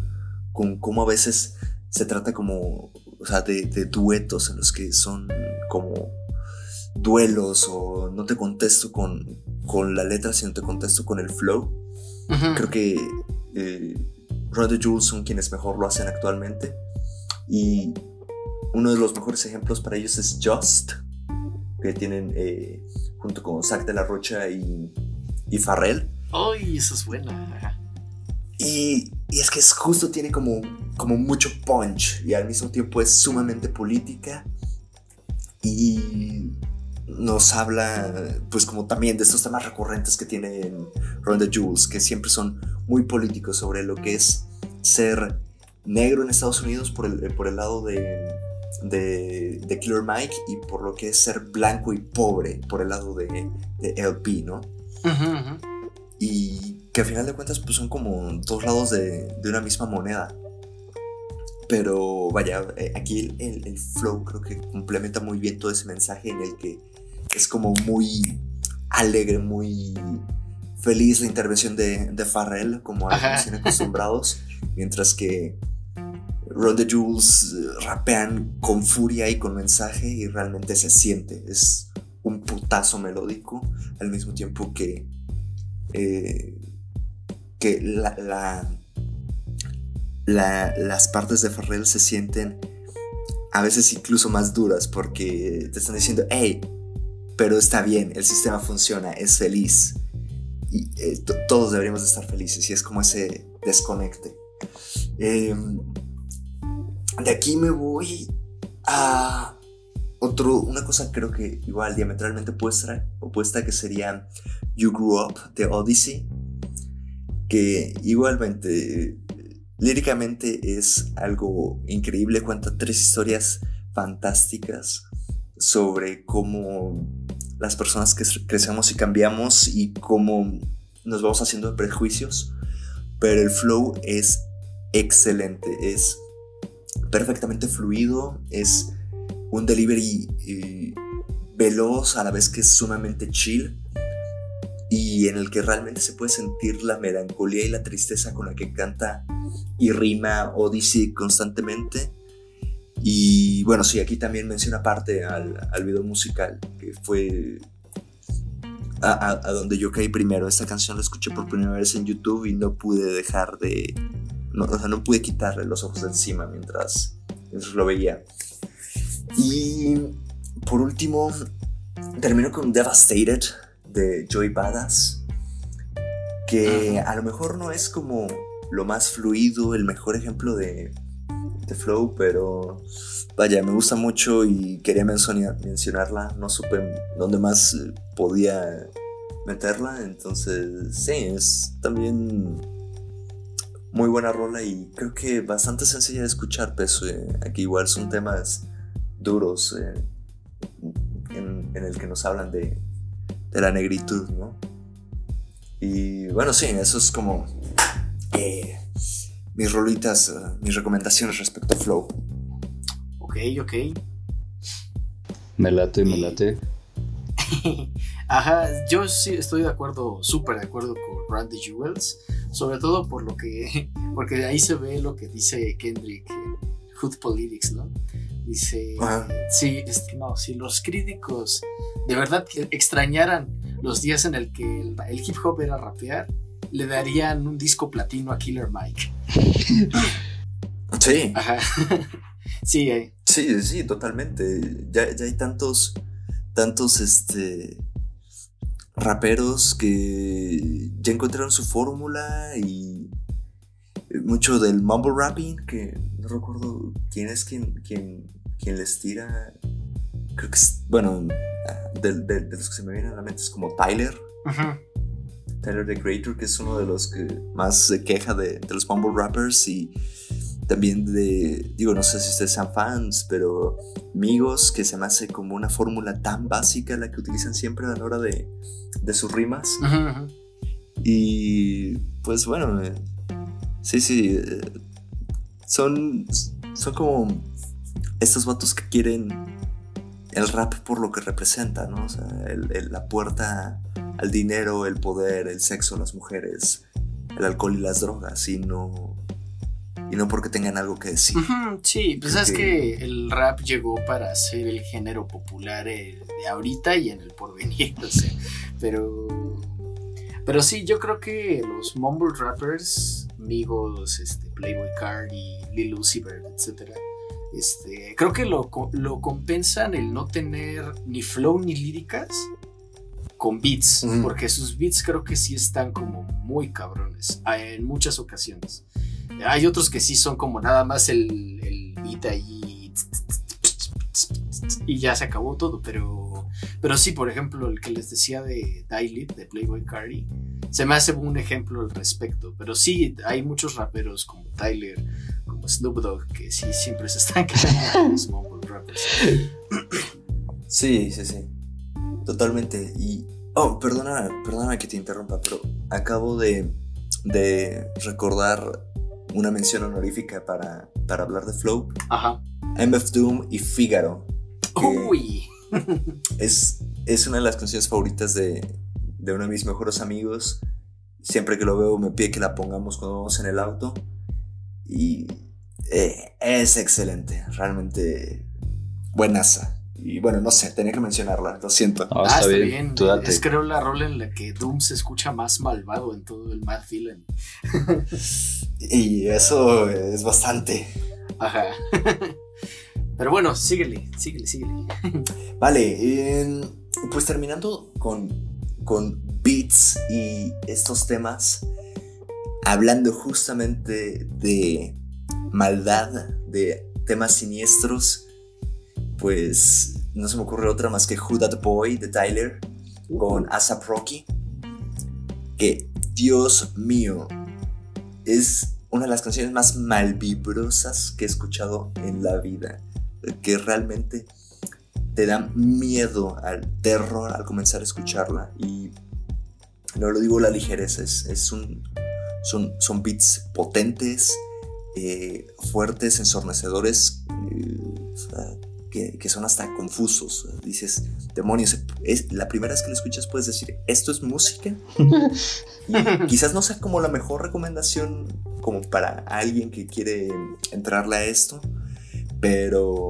S3: con cómo a veces se trata como, o sea, de, de duetos en los que son como duelos o no te contesto con, con la letra, sino te contesto con el flow. Creo que eh, Rod Jules son quienes mejor lo hacen actualmente. Y uno de los mejores ejemplos para ellos es Just, que tienen eh, junto con Zack de la Rocha y, y Farrell.
S1: ¡Ay, eso es buena!
S3: Y, y, es que es justo tiene como, como mucho punch y al mismo tiempo es sumamente política. Y nos habla, pues como también de estos temas recurrentes que tiene Ronda Jules, que siempre son muy políticos sobre lo que es ser negro en Estados Unidos por el, por el lado de, de, Killer Mike y por lo que es ser blanco y pobre por el lado de, de LP, ¿no? Y que al final de cuentas pues son como dos lados de, de una misma moneda. Pero vaya, eh, aquí el, el, flow creo que complementa muy bien todo ese mensaje en el que es como muy alegre, muy feliz la intervención de, de Farrell, como a los acostumbrados, mientras que Ron the Jules eh, rapean con furia y con mensaje y realmente se siente. Es un putazo melódico al mismo tiempo que, eh, que la, las partes de Farrell se sienten a veces incluso más duras porque te están diciendo, hey, pero está bien, el sistema funciona, es feliz. Y eh, todos deberíamos de estar felices y es como ese desconecte. Em, de aquí me voy a otro, una cosa creo que igual diametralmente opuesta, opuesta que sería You Grew Up de Odyssey, que igualmente líricamente es algo increíble, cuenta tres historias fantásticas sobre cómo las personas que crecemos y cambiamos y cómo nos vamos haciendo prejuicios, pero el flow es excelente, es perfectamente fluido, es un delivery eh, veloz a la vez que es sumamente chill y en el que realmente se puede sentir la melancolía y la tristeza con la que canta y rima Odyssey constantemente. Y bueno, sí, aquí también menciona parte al, al video musical, que fue a, donde yo caí primero. Esta canción la escuché por primera vez en YouTube y no pude dejar de... No, o sea, no pude quitarle los ojos de encima mientras, mientras lo veía. Y por último, termino con Devastated de Joy Badass, que a lo mejor no es como lo más fluido, el mejor ejemplo de, de flow, pero vaya, me gusta mucho y quería mencionarla, no supe dónde más podía meterla, entonces sí, es también muy buena rola y creo que bastante sencilla de escuchar, peso, aquí igual son temas duros eh, en, en el que nos hablan de de la negritud, ¿no? Y bueno, sí, eso es como eh, mis rolitas, eh, mis recomendaciones respecto a Flow.
S1: Ok, ok.
S2: Me late, me late. *laughs*
S1: Ajá, yo sí estoy de acuerdo, súper de acuerdo con Randy Jewels, sobre todo por lo que, *laughs* porque ahí se ve lo que dice Kendrick en Hood Politics, ¿no? Dice, sí, no, si los críticos de verdad extrañaran los días en el que el, hip hop era rapear, le darían un disco platino a Killer Mike.
S3: Sí.
S1: Ajá. *laughs* sí,
S3: eh. sí, sí, totalmente. Ya, ya hay tantos, tantos, este, raperos que ya encontraron su fórmula y mucho del mumble rapping, que no recuerdo quién es quien, quien, quien les tira. Creo que es, bueno, de, los que se me vienen a la mente es como Tyler. Tyler the Creator, que es uno de los que más se queja de, los mumble rappers y también de, digo, no sé si ustedes sean fans, pero amigos que se me hace como una fórmula tan básica la que utilizan siempre a la hora de, de sus rimas. Y pues bueno, eh, Sí, sí. Eh, son, son como estos vatos que quieren el rap por lo que representa, ¿no? O sea, la puerta al dinero, el poder, el sexo, las mujeres, el alcohol y las drogas, y no, y no porque tengan algo que decir.
S1: sí, pues es que... el rap llegó para ser el género popular eh, de ahorita y en el porvenir, *laughs* no sé, pero, pero sí, yo creo que los mumble rappers amigos, este, Playboy Card y Lil Uzi etc. Este, creo que lo, lo, compensan el no tener ni flow ni líricas con beats, porque sus beats creo que sí están como muy cabrones en muchas ocasiones. Hay otros que sí son como nada más el, el beat ahí y ya se acabó todo, pero, pero sí, por ejemplo, el que les decía de Daily, de Playboy Cardi, se me hace un ejemplo al respecto. Pero sí, hay muchos raperos como Tyler, como Snoop Dogg, que sí siempre se están quedando los mumble rappers. *laughs*
S3: Sí, sí, sí. Totalmente. Y. Oh, perdona, perdona que te interrumpa, pero acabo de, de recordar una mención honorífica para, para hablar de Flow.
S1: Ajá.
S3: MF Doom y Figaro.
S1: Uy.
S3: Es, es una de las canciones favoritas de, de uno de mis mejores amigos. Siempre que lo veo me pide que la pongamos cuando vamos en el auto. Y eh, es excelente, realmente buenaza. Y bueno, no sé, tenía que mencionarla, lo siento.
S1: ah, está, bien. Es creo la rol en la que Doom se escucha más malvado en todo el Mad Villain. *laughs*
S3: y eso es bastante.
S1: Ajá. *laughs* Pero bueno, síguele, síguele, síguele. *laughs*
S3: Vale, pues terminando con con beats y estos temas, hablando justamente de maldad, de temas siniestros, pues no se me ocurre otra más que Who That Boy de Tyler con ASAP Rocky, que Dios mío, es una de las canciones más malvibrosas que he escuchado en la vida. Que realmente te da miedo al terror al comenzar a escucharla. Y no lo digo la ligereza, es, es un, son, son beats potentes, eh, fuertes, ensordecedores, eh, que, son hasta confusos. Dices, demonios, es, la primera vez que lo escuchas puedes decir, ¿esto es música? *laughs* quizás no sea como la mejor recomendación como para alguien que quiere entrarle a esto, pero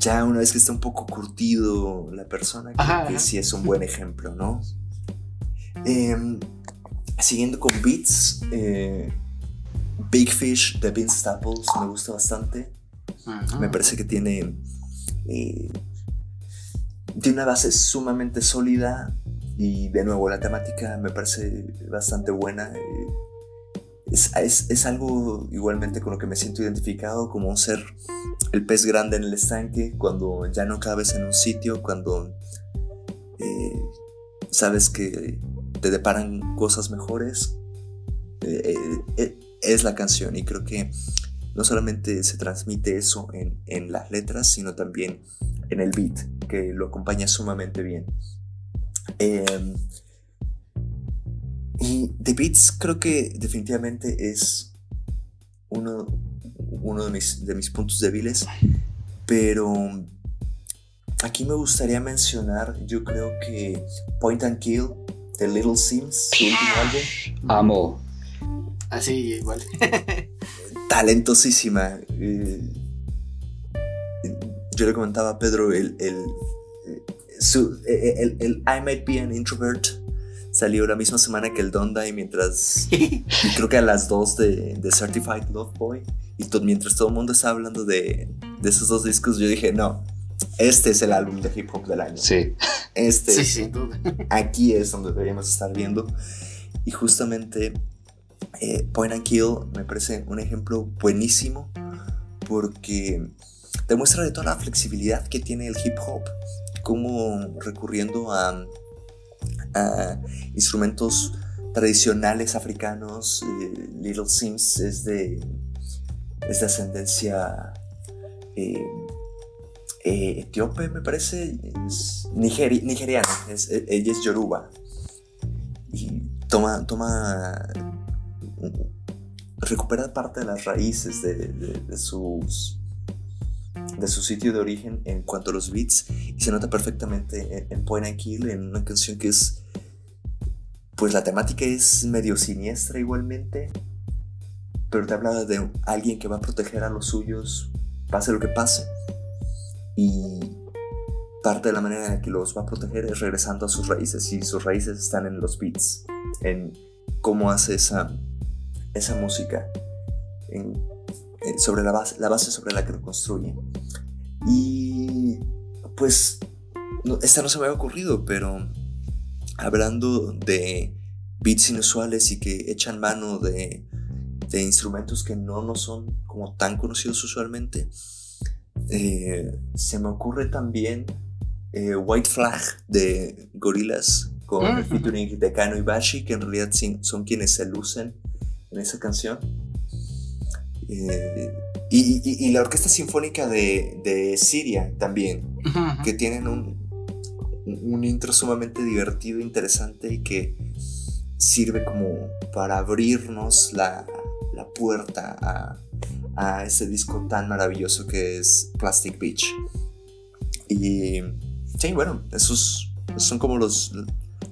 S3: ya una vez que está un poco curtido la persona, creo que sí es un buen ejemplo, ¿no? Em, siguiendo con beats, eh, Big Fish de Vince Staples me gusta bastante. Me parece que tiene, eh, tiene una base sumamente sólida y de nuevo la temática me parece bastante buena. Eh, es, algo igualmente con lo que me siento identificado como un ser el pez grande en el estanque cuando ya no cabes en un sitio, cuando eh, sabes que te deparan cosas mejores. es la canción y creo que no solamente se transmite eso en, las letras, sino también en el beat, que lo acompaña sumamente bien. Y The Beats creo que definitivamente es uno, uno de, mis, de mis puntos débiles, pero aquí me gustaría mencionar, yo creo que Point and Kill de Little Sims, su último álbum.
S2: Amo.
S1: Así, igual. *laughs*
S3: talentosísima. Eh, yo le comentaba a Pedro el, el, I Might Be an Introvert salió la misma semana que el Donda y mientras *laughs* creo que a las dos de, Certified Love Boy y mientras todo el mundo estaba hablando de, de, esos dos discos yo dije no este es el álbum de hip hop del año.
S2: Sí.
S3: Este
S1: sí, sin duda. *laughs*
S3: aquí es donde deberíamos estar viendo. Y justamente eh, Point and Kill me parece un ejemplo buenísimo porque demuestra de toda la flexibilidad que tiene el hip hop, como recurriendo a, instrumentos tradicionales africanos. Eh, Little Sims es de, es de ascendencia eh, etíope, me parece, nigeriana, ella es yoruba. Y toma, toma recupera parte de las raíces de, sus de su sitio de origen en cuanto a los beats y se nota perfectamente en, Point and Kill en una canción que es pues la temática es medio siniestra igualmente pero te habla de alguien que va a proteger a los suyos pase lo que pase y parte de la manera en la que los va a proteger es regresando a sus raíces y sus raíces están en los beats en cómo hace esa esa música sobre la base, la base sobre la que lo construye. Y pues esta no se me había ocurrido, pero hablando de beats inusuales y que echan mano de, de instrumentos que no, no son como tan conocidos usualmente, eh, se me ocurre también eh, White Flag de Gorillaz con el featuring de Kano y Bashi, que en realidad son quienes se lucen en esa canción. Eh, y, la Orquesta Sinfónica de, Siria también, que tienen un, un intro sumamente divertido, interesante y que sirve como para abrirnos la, puerta a, a, ese disco tan maravilloso que es Plastic Beach. Y sí, bueno, esos son como los,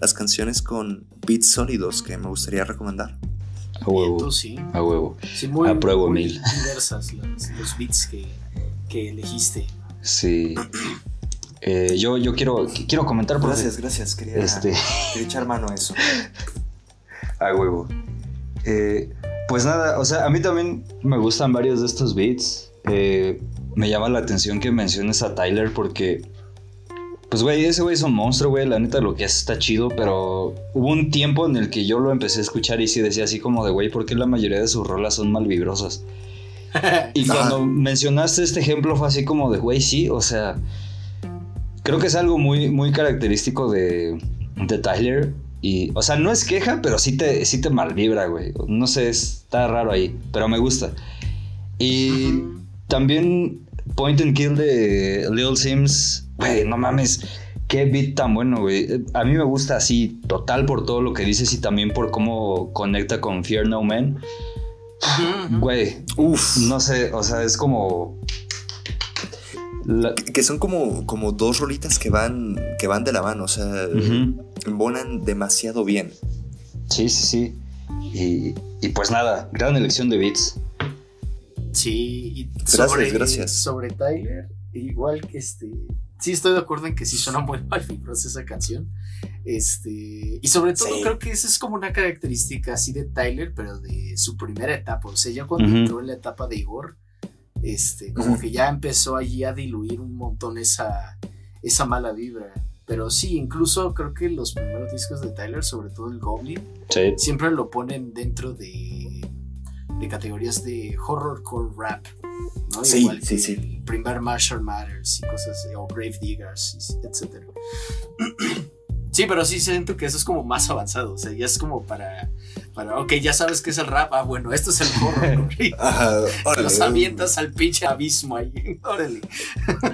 S3: las canciones con beats sólidos que me gustaría recomendar.
S2: A huevo. sí. A huevo.
S1: Sí, muy, Apruebo mil. diversas los beats que, que elegiste.
S2: Sí. *clears throat* Eh, yo, yo quiero, quiero comentar.
S3: Gracias, gracias. Quería, este... *laughs* quería echar mano a eso. *laughs*
S2: A huevo. Eh, pues nada, o sea, a mí también me gustan varios de estos beats. Eh, me llama la atención que menciones a Tyler porque pues, güey, ese güey es un monstruo, güey. La neta, lo que hace está chido, pero hubo un tiempo en el que yo lo empecé a escuchar y sí decía así como de, güey, ¿por qué la mayoría de sus rolas son mal vibrosas? *laughs* y cuando mencionaste este ejemplo fue así como de, güey, sí, o sea, creo que es algo muy, muy característico de, de Tyler y, o sea, no es queja, pero sí te, sí te malvibra, güey. No sé, está raro ahí, pero me gusta. Y también Point and Kill de Lil Sims, güey, no mames, qué beat tan bueno, güey. A mí me gusta así, total por todo lo que dices y también por cómo conecta con Fear No Man. Güey, uff, no sé, o sea, es como
S3: que son como, como dos rolitas que van, que van de la mano, o sea, embonan demasiado bien.
S2: Sí, sí, sí. Y, y, pues nada, gran elección de beats.
S1: Sí, y
S3: gracias,
S1: sobre,
S3: gracias.
S1: Sobre Tyler, igual que este. Sí, estoy de acuerdo en que sí suena muy mal fibrosa esa canción. Este. Y sobre todo, creo que esa es como una característica así de Tyler, pero de su primera etapa. O sea, ya cuando entró en la etapa de Igor este, como que ya empezó allí a diluir un montón esa, esa mala vibra. Pero sí, incluso creo que los primeros discos de Tyler, sobre todo el Goblin, siempre lo ponen dentro de, de categorías de horrorcore rap. ¿no?
S3: Sí, Igual sí, sí.
S1: El primer Marshall Matters y cosas así, o Grave Diggers, etc. *clears throat* Sí, pero sí siento que eso es como más avanzado. O sea, ya es como para. Para ok, ya sabes qué es el rap. Ah, bueno, esto es el horror. *laughs* Los avientas al pinche abismo ahí. *laughs* Órale.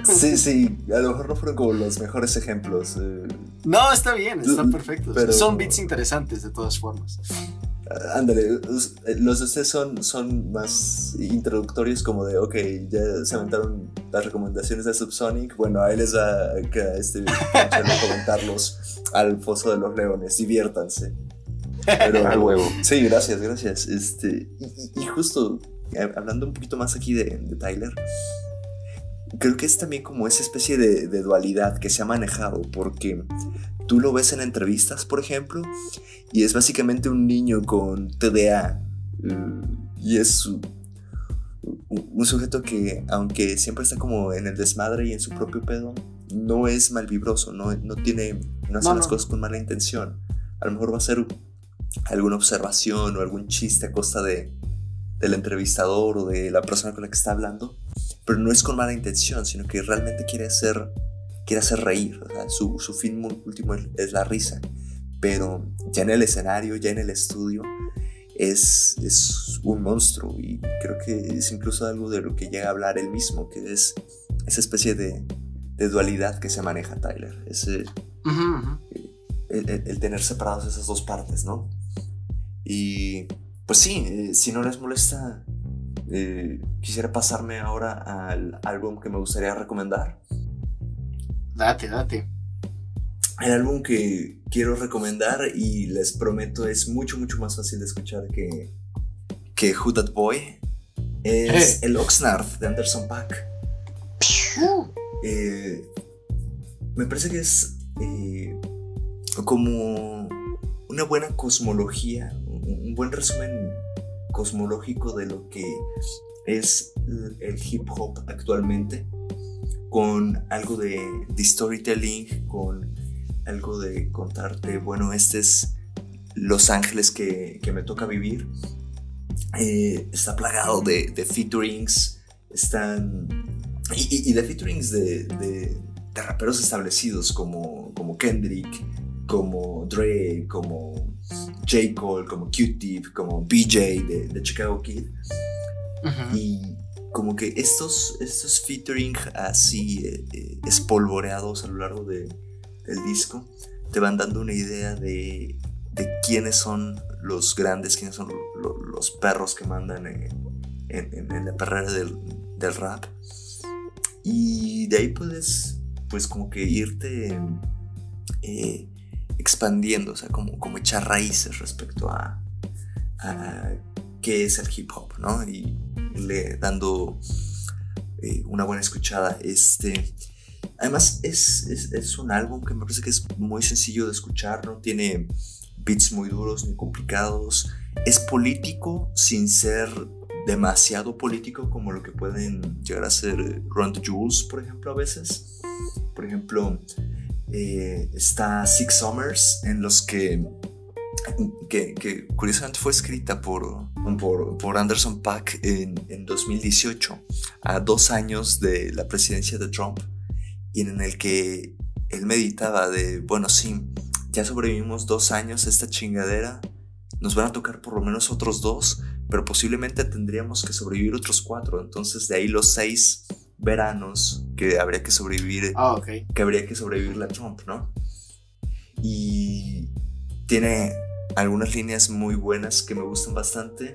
S3: Sí, sí. A lo mejor no fueron como los mejores ejemplos. Eh.
S1: No, está bien, está perfecto. Son beats interesantes de todas formas.
S3: Ándale, los de ustedes son, son más introductorios como de, ok, ya se aventaron las recomendaciones de Subsonic, bueno, ahí les va a este *laughs* comentarlos al Foso de los Leones, diviértanse.
S2: Pero, al huevo.
S3: Sí, gracias, gracias. Este, y, justo, eh, hablando un poquito más aquí de, Tyler, creo que es también como esa especie de, de dualidad que se ha manejado, porque tú lo ves en entrevistas, por ejemplo, y es básicamente un niño con TDA. Y es un, sujeto que, aunque siempre está como en el desmadre y en su propio pedo, no es malvibroso, no, no tiene, no hace las cosas con mala intención. A lo mejor va a ser alguna observación o algún chiste a costa de, del entrevistador o de la persona con la que está hablando, pero no es con mala intención, sino que realmente quiere hacer, quiere hacer reír. su, su, fin último es la risa pero ya en el escenario, ya en el estudio, es, es un monstruo y creo que es incluso algo de lo que llega a hablar él mismo, que es esa especie de, de dualidad que se maneja Tyler, ese, El, tener separados esas dos partes, ¿no? Y pues sí, eh, si no les molesta, eh, quisiera pasarme ahora al álbum que me gustaría recomendar.
S1: Date, date.
S3: El álbum que quiero recomendar y les prometo es mucho, mucho más fácil de escuchar que, que Who That Boy es *laughs* el Oxnard de Anderson Pack. Eh, me parece que es eh, como una buena cosmología, un buen resumen cosmológico de lo que es el hip hop actualmente, con algo de, de storytelling, con algo de contarte, bueno, este es Los Ángeles que, me toca vivir. Eh, está plagado de, de, featurings, están... Y, de featurings de, raperos establecidos como, como Kendrick, como Dre, como J. Cole, como Q-Tip, como BJ de, Chicago Kid. Y como que estos, estos featuring así eh, eh, espolvoreados a lo largo de, el disco, te van dando una idea de, de quiénes son los grandes, quiénes son los perros que mandan en, en, la carrera del, del, rap. Y de ahí puedes, pues como que irte eh, expandiendo, o sea, como, como echar raíces respecto a, qué es el hip hop, ¿no? Y le dando eh, una buena escuchada. Este, Además, es, es, un álbum que me parece que es muy sencillo de escuchar, no tiene beats muy duros ni complicados. Es político sin ser demasiado político como lo que pueden llegar a ser Run the Jules, por ejemplo, a veces. Por ejemplo, eh, está Six Summers, en los que, que, curiosamente fue escrita por, por, por Anderson Pack en, en 2018, a dos años de la presidencia de Trump y en el que él meditaba de, bueno, sí, ya sobrevivimos dos años a esta chingadera, nos van a tocar por lo menos otros dos, pero posiblemente tendríamos que sobrevivir otros cuatro. Entonces de ahí los seis veranos que habría que sobrevivir,
S1: Ah,
S3: que habría que sobrevivir la Trump, ¿no? Y tiene algunas líneas muy buenas que me gustan bastante,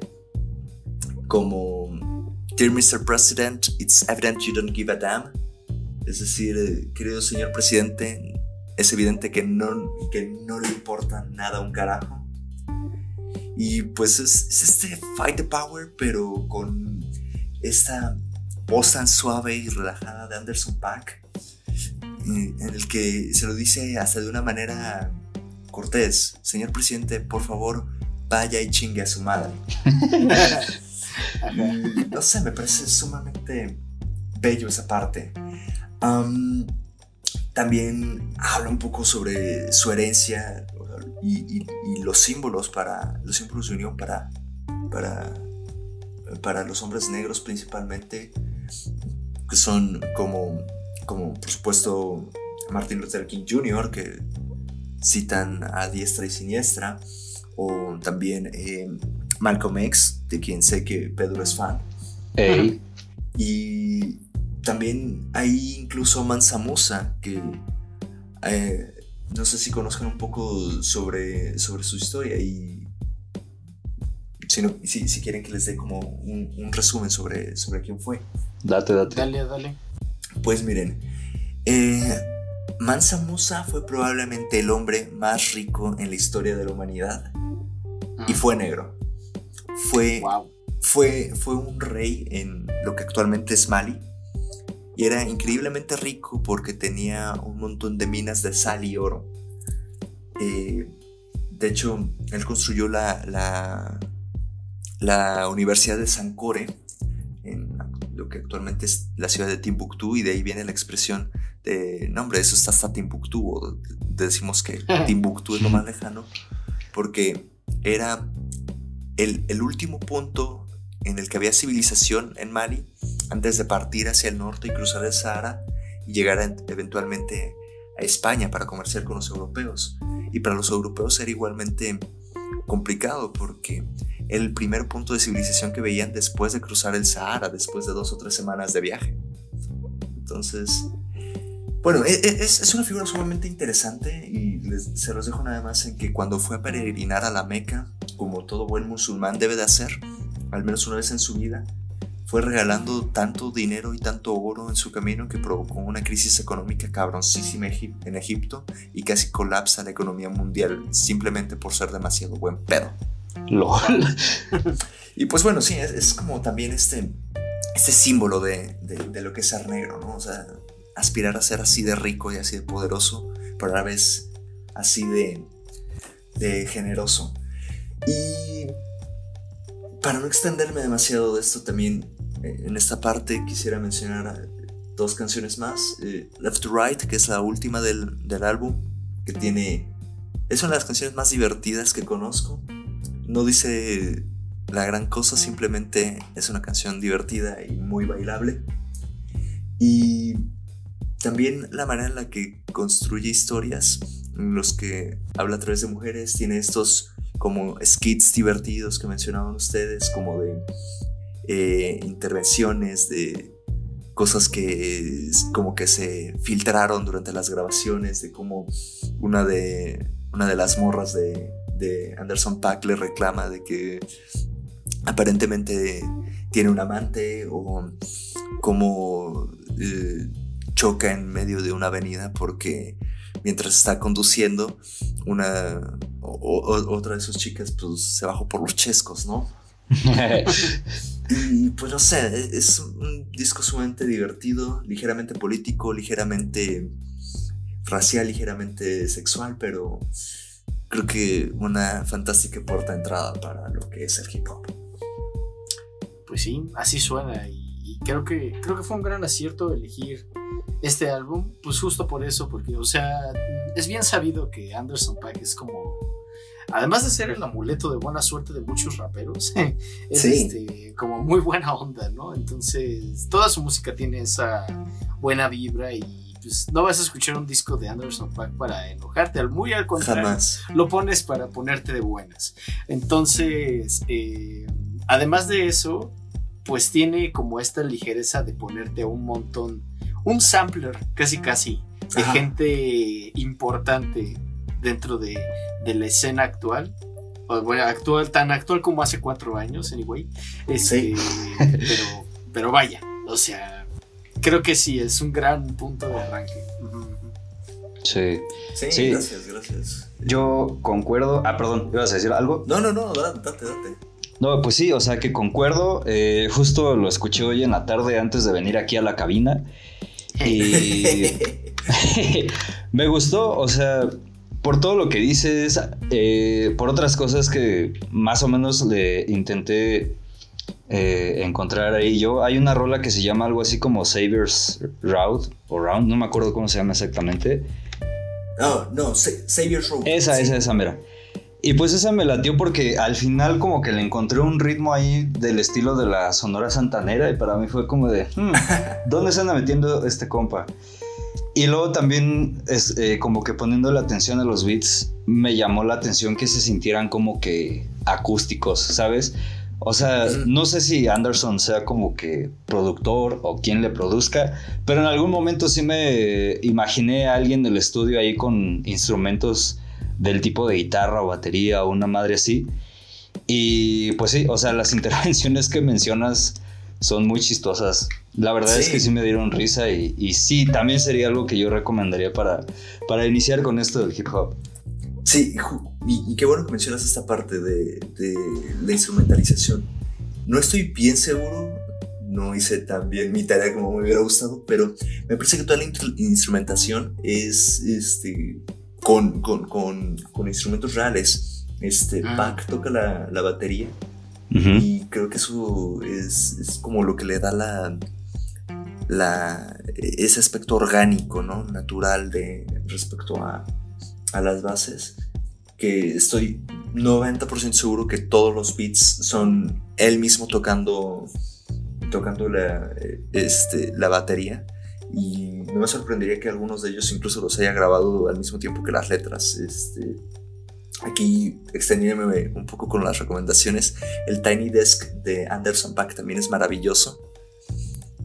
S3: como Dear Mr. President, it's evident you don't give a damn. Es decir, eh, querido señor presidente, es evidente que no, que no le importa nada un carajo. Y pues es, es este fight the power, pero con esta voz tan suave y relajada de Anderson Paak, eh, en el que se lo dice hasta de una manera cortés, señor presidente, por favor, vaya y chingue a su madre. *laughs* No sé, me parece sumamente bello esa parte. Am, también habla un poco sobre su herencia y, y- y los símbolos para los símbolos de unión para, para, para los hombres negros principalmente, que son como, como por supuesto Martin Luther King Jr., que citan a diestra y siniestra, o también eh, Malcolm X, de quien sé que Pedro es fan.
S2: Ey,
S3: Y también hay incluso Mansa Musa, que eh, no sé si conozcan un poco sobre, sobre su historia y si, no- si, si quieren que les dé como un, un resumen sobre, sobre quién fue.
S2: Date, date.
S1: Dale, dale.
S3: Pues miren, eh, Mansa Musa fue probablemente el hombre más rico en la historia de la humanidad y fue negro. Fue
S1: Wow.
S3: fue, fue un rey en lo que actualmente es Mali. Y era increíblemente rico porque tenía un montón de minas de sal y oro. Eh, de hecho, él construyó la, la, la Universidad de Sankore, lo que actualmente es la ciudad de Timbuktu, y de ahí viene la expresión de, no hombre, eso está hasta Timbuktu, o decimos que *laughs* Timbuktu es lo más lejano, porque era el, el último punto en el que había civilización en Mali antes de partir hacia el norte y cruzar el Sahara y llegar a- eventualmente a España para comerciar con los europeos. Y para los europeos era igualmente complicado porque el primer punto de civilización que veían después de cruzar el Sahara, después de dos o tres semanas de viaje. Entonces, bueno, e- e- es, es una figura sumamente interesante y se los dejo nada más en que cuando fue a peregrinar a la Meca, como todo buen musulmán debe de hacer, al menos una vez en su vida, fue regalando tanto dinero y tanto oro en su camino que provocó una crisis económica cabroncísima en Egipto y casi colapsa la economía mundial simplemente por ser demasiado buen pedo.
S2: LOL.
S3: Y pues bueno, sí, es, como también este, este símbolo de, de- de lo que es ser negro, ¿no? O sea, aspirar a ser así de rico y así de poderoso, pero a la vez así de, de generoso. Y para no extenderme demasiado de esto, también eh, en esta parte quisiera mencionar eh, dos canciones más. Eh, Left to Right, que es la última del, del álbum, que tiene... Es una de las canciones más divertidas que conozco. No dice la gran cosa, simplemente es una canción divertida y muy bailable. Y también la manera en la que construye historias, en los que habla a través de mujeres, tiene estos como skits divertidos que mencionaban ustedes, como de eh, intervenciones, de cosas que como que se filtraron durante las grabaciones, de cómo una de, una de las morras de, de Anderson Paak le reclama de que aparentemente tiene un amante o cómo eh, choca en medio de una avenida porque mientras está conduciendo una o- o- otra de sus chicas pues se bajó por los chescos, ¿no? *laughs* Y pues no sé, es un disco sumamente divertido, ligeramente político, ligeramente racial, ligeramente sexual, pero creo que una fantástica puerta de entrada para lo que es el hip hop.
S1: Pues sí, así suena y, creo que creo que fue un gran acierto elegir este álbum, pues justo por eso, porque o sea, es bien sabido que Anderson Paak es como además de ser el amuleto de buena suerte de muchos raperos, *laughs* es
S3: Sí.
S1: este, como muy buena onda, ¿no? Entonces, toda su música tiene esa buena vibra y pues, no vas a escuchar un disco de Anderson Paak para enojarte, al muy al contrario,
S3: Jamás.
S1: lo pones para ponerte de buenas. Entonces, eh, además de eso, pues tiene como esta ligereza de ponerte un montón, un sampler casi casi de
S3: Ajá.
S1: gente importante dentro de, de la escena actual. O, bueno, actual, tan actual como hace cuatro años, anyway. Este, *laughs* pero, pero vaya, o sea, creo que sí, es un gran punto de arranque.
S2: Sí.
S3: Sí,
S2: Sí.
S3: gracias, gracias.
S2: Yo concuerdo. Ah, perdón, ¿ibas a decir algo?
S3: No, no, no, date, date. date.
S2: No, pues sí, o sea que concuerdo. eh, justo lo escuché hoy en la tarde antes de venir aquí a la cabina. Y *laughs* *laughs* me gustó, o sea, por todo lo que dices, eh, por otras cosas que más o menos le intenté eh, encontrar ahí yo. Hay una rola que se llama algo así como Savior's Route o Round, no me acuerdo cómo se llama exactamente.
S3: No, no, Sa- Savior's Road.
S2: Esa,
S3: Sí.
S2: esa, esa, mira. Y pues esa me latió porque al final como que le encontré un ritmo ahí del estilo de la Sonora Santanera y para mí fue como de, "Hmm, *laughs* ¿dónde se anda metiendo este compa? Y luego también es eh, como que poniendo la atención a los beats me llamó la atención que se sintieran como que acústicos, ¿sabes? O sea, no sé si Anderson sea como que productor o quien le produzca, pero en algún momento sí me imaginé a alguien del estudio ahí con instrumentos del tipo de guitarra o batería o una madre así. Y pues sí, o sea, las *laughs* intervenciones que mencionas son muy chistosas. La verdad es que sí me dieron risa y, y sí, también sería algo que yo recomendaría para, para iniciar con esto del hip hop.
S3: Sí, ju- y, y qué bueno que mencionas esta parte de, de la instrumentalización. No estoy bien seguro, no hice tan bien mi tarea como me hubiera gustado, pero me parece que toda la instrumentación es este, con, con, con, con instrumentos reales. Este,
S1: Ah.
S3: Pac toca la, la batería y creo que eso es, es como lo que le da la, la ese aspecto orgánico, ¿no? Natural de respecto a, a las bases. Que estoy 90% seguro que todos los beats son él mismo tocando tocando la, este, la batería. Y no me sorprendería que algunos de ellos incluso los haya grabado al mismo tiempo que las letras. Este, aquí extendiéndome un poco con las recomendaciones. El Tiny Desk de Anderson Paak también es maravilloso.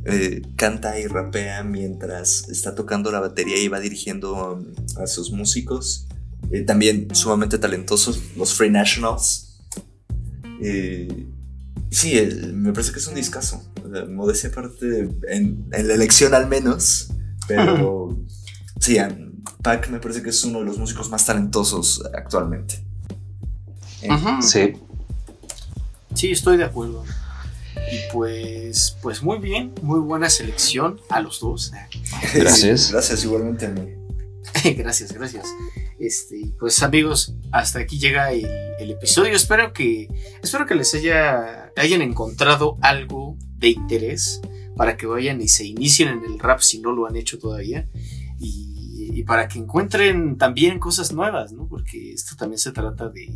S3: Eh, canta y rapea mientras está tocando la batería y va dirigiendo um, a sus músicos. Eh, también sumamente talentosos, los Free Nationals. Eh, sí, eh, me parece que es un discazo. O sea, modestia aparte, en, en la elección al menos. Pero *laughs* sí, um, Pac me parece que es uno de los músicos más talentosos actualmente. Eh.
S2: Sí.
S1: Sí, estoy de acuerdo. Y pues, pues muy bien, muy buena selección a los dos. *laughs*
S2: Gracias.
S3: Gracias igualmente a mí. *laughs*
S1: gracias, gracias. Este, pues amigos, hasta aquí llega el, el episodio. Espero que, espero que les haya, hayan encontrado algo de interés para que vayan y se inicien en el rap si no lo han hecho todavía. Y, para que encuentren también cosas nuevas, ¿no? Porque esto también se trata de,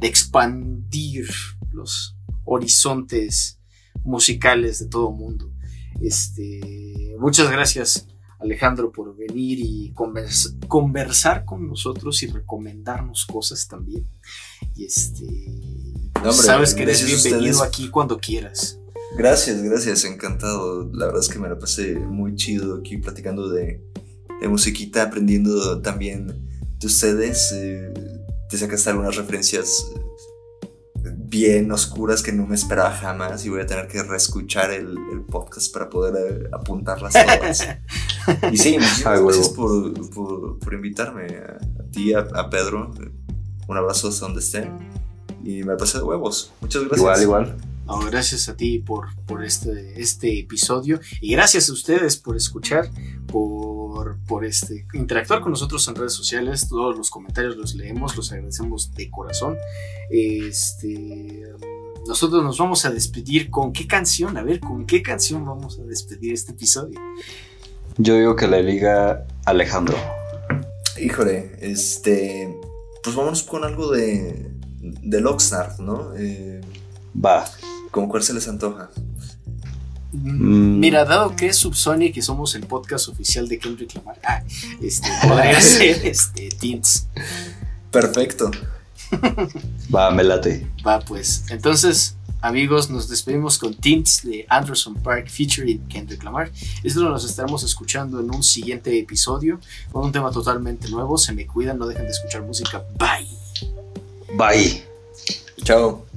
S1: de expandir los horizontes musicales de todo mundo. Este, muchas gracias Alejandro por venir y convers- conversar con nosotros y recomendarnos cosas también. Y este, pues,
S3: No, hombre,
S1: sabes que eres bienvenido aquí cuando quieras.
S3: Gracias, gracias, encantado. La verdad es que me la pasé muy chido aquí platicando de, de musiquita, aprendiendo también de ustedes. eh, te sacaste algunas referencias eh, bien oscuras que no me esperaba jamás y voy a tener que reescuchar el, el podcast para poder eh, apuntarlas todas. *laughs* y sí, muchísimas
S2: Ay, huevo.
S3: gracias por, por- por invitarme a, a ti, a, a Pedro. Un abrazo hasta donde esté. Y me pasé de huevos. Muchas gracias.
S2: Igual, igual.
S1: No, gracias a ti por, por este, este episodio y gracias a ustedes por escuchar, por, por este, interactuar con nosotros en redes sociales. Todos los comentarios los leemos, los agradecemos de corazón. Este, nosotros nos vamos a despedir con qué canción, a ver, con qué canción vamos a despedir este episodio.
S2: Yo digo que la liga Alejandro.
S3: Híjole, este. Pues vámonos con algo de. de Oxnard, ¿no? Eh,
S2: Va.
S3: ¿Con cuál se les antoja?
S2: Mm.
S1: Mira, dado que es Subsonic y somos el podcast oficial de Kendrick Lamar, ah, este, *laughs* podría ser este, Teens.
S3: Perfecto.
S2: Va, me late.
S1: Va, pues. Entonces, amigos, nos despedimos con Teens de Anderson Park featuring Kendrick Lamar. Esto nos estaremos escuchando en un siguiente episodio con un tema totalmente nuevo. Se me cuidan, no dejen de escuchar música. Bye.
S2: Bye.
S3: Chao.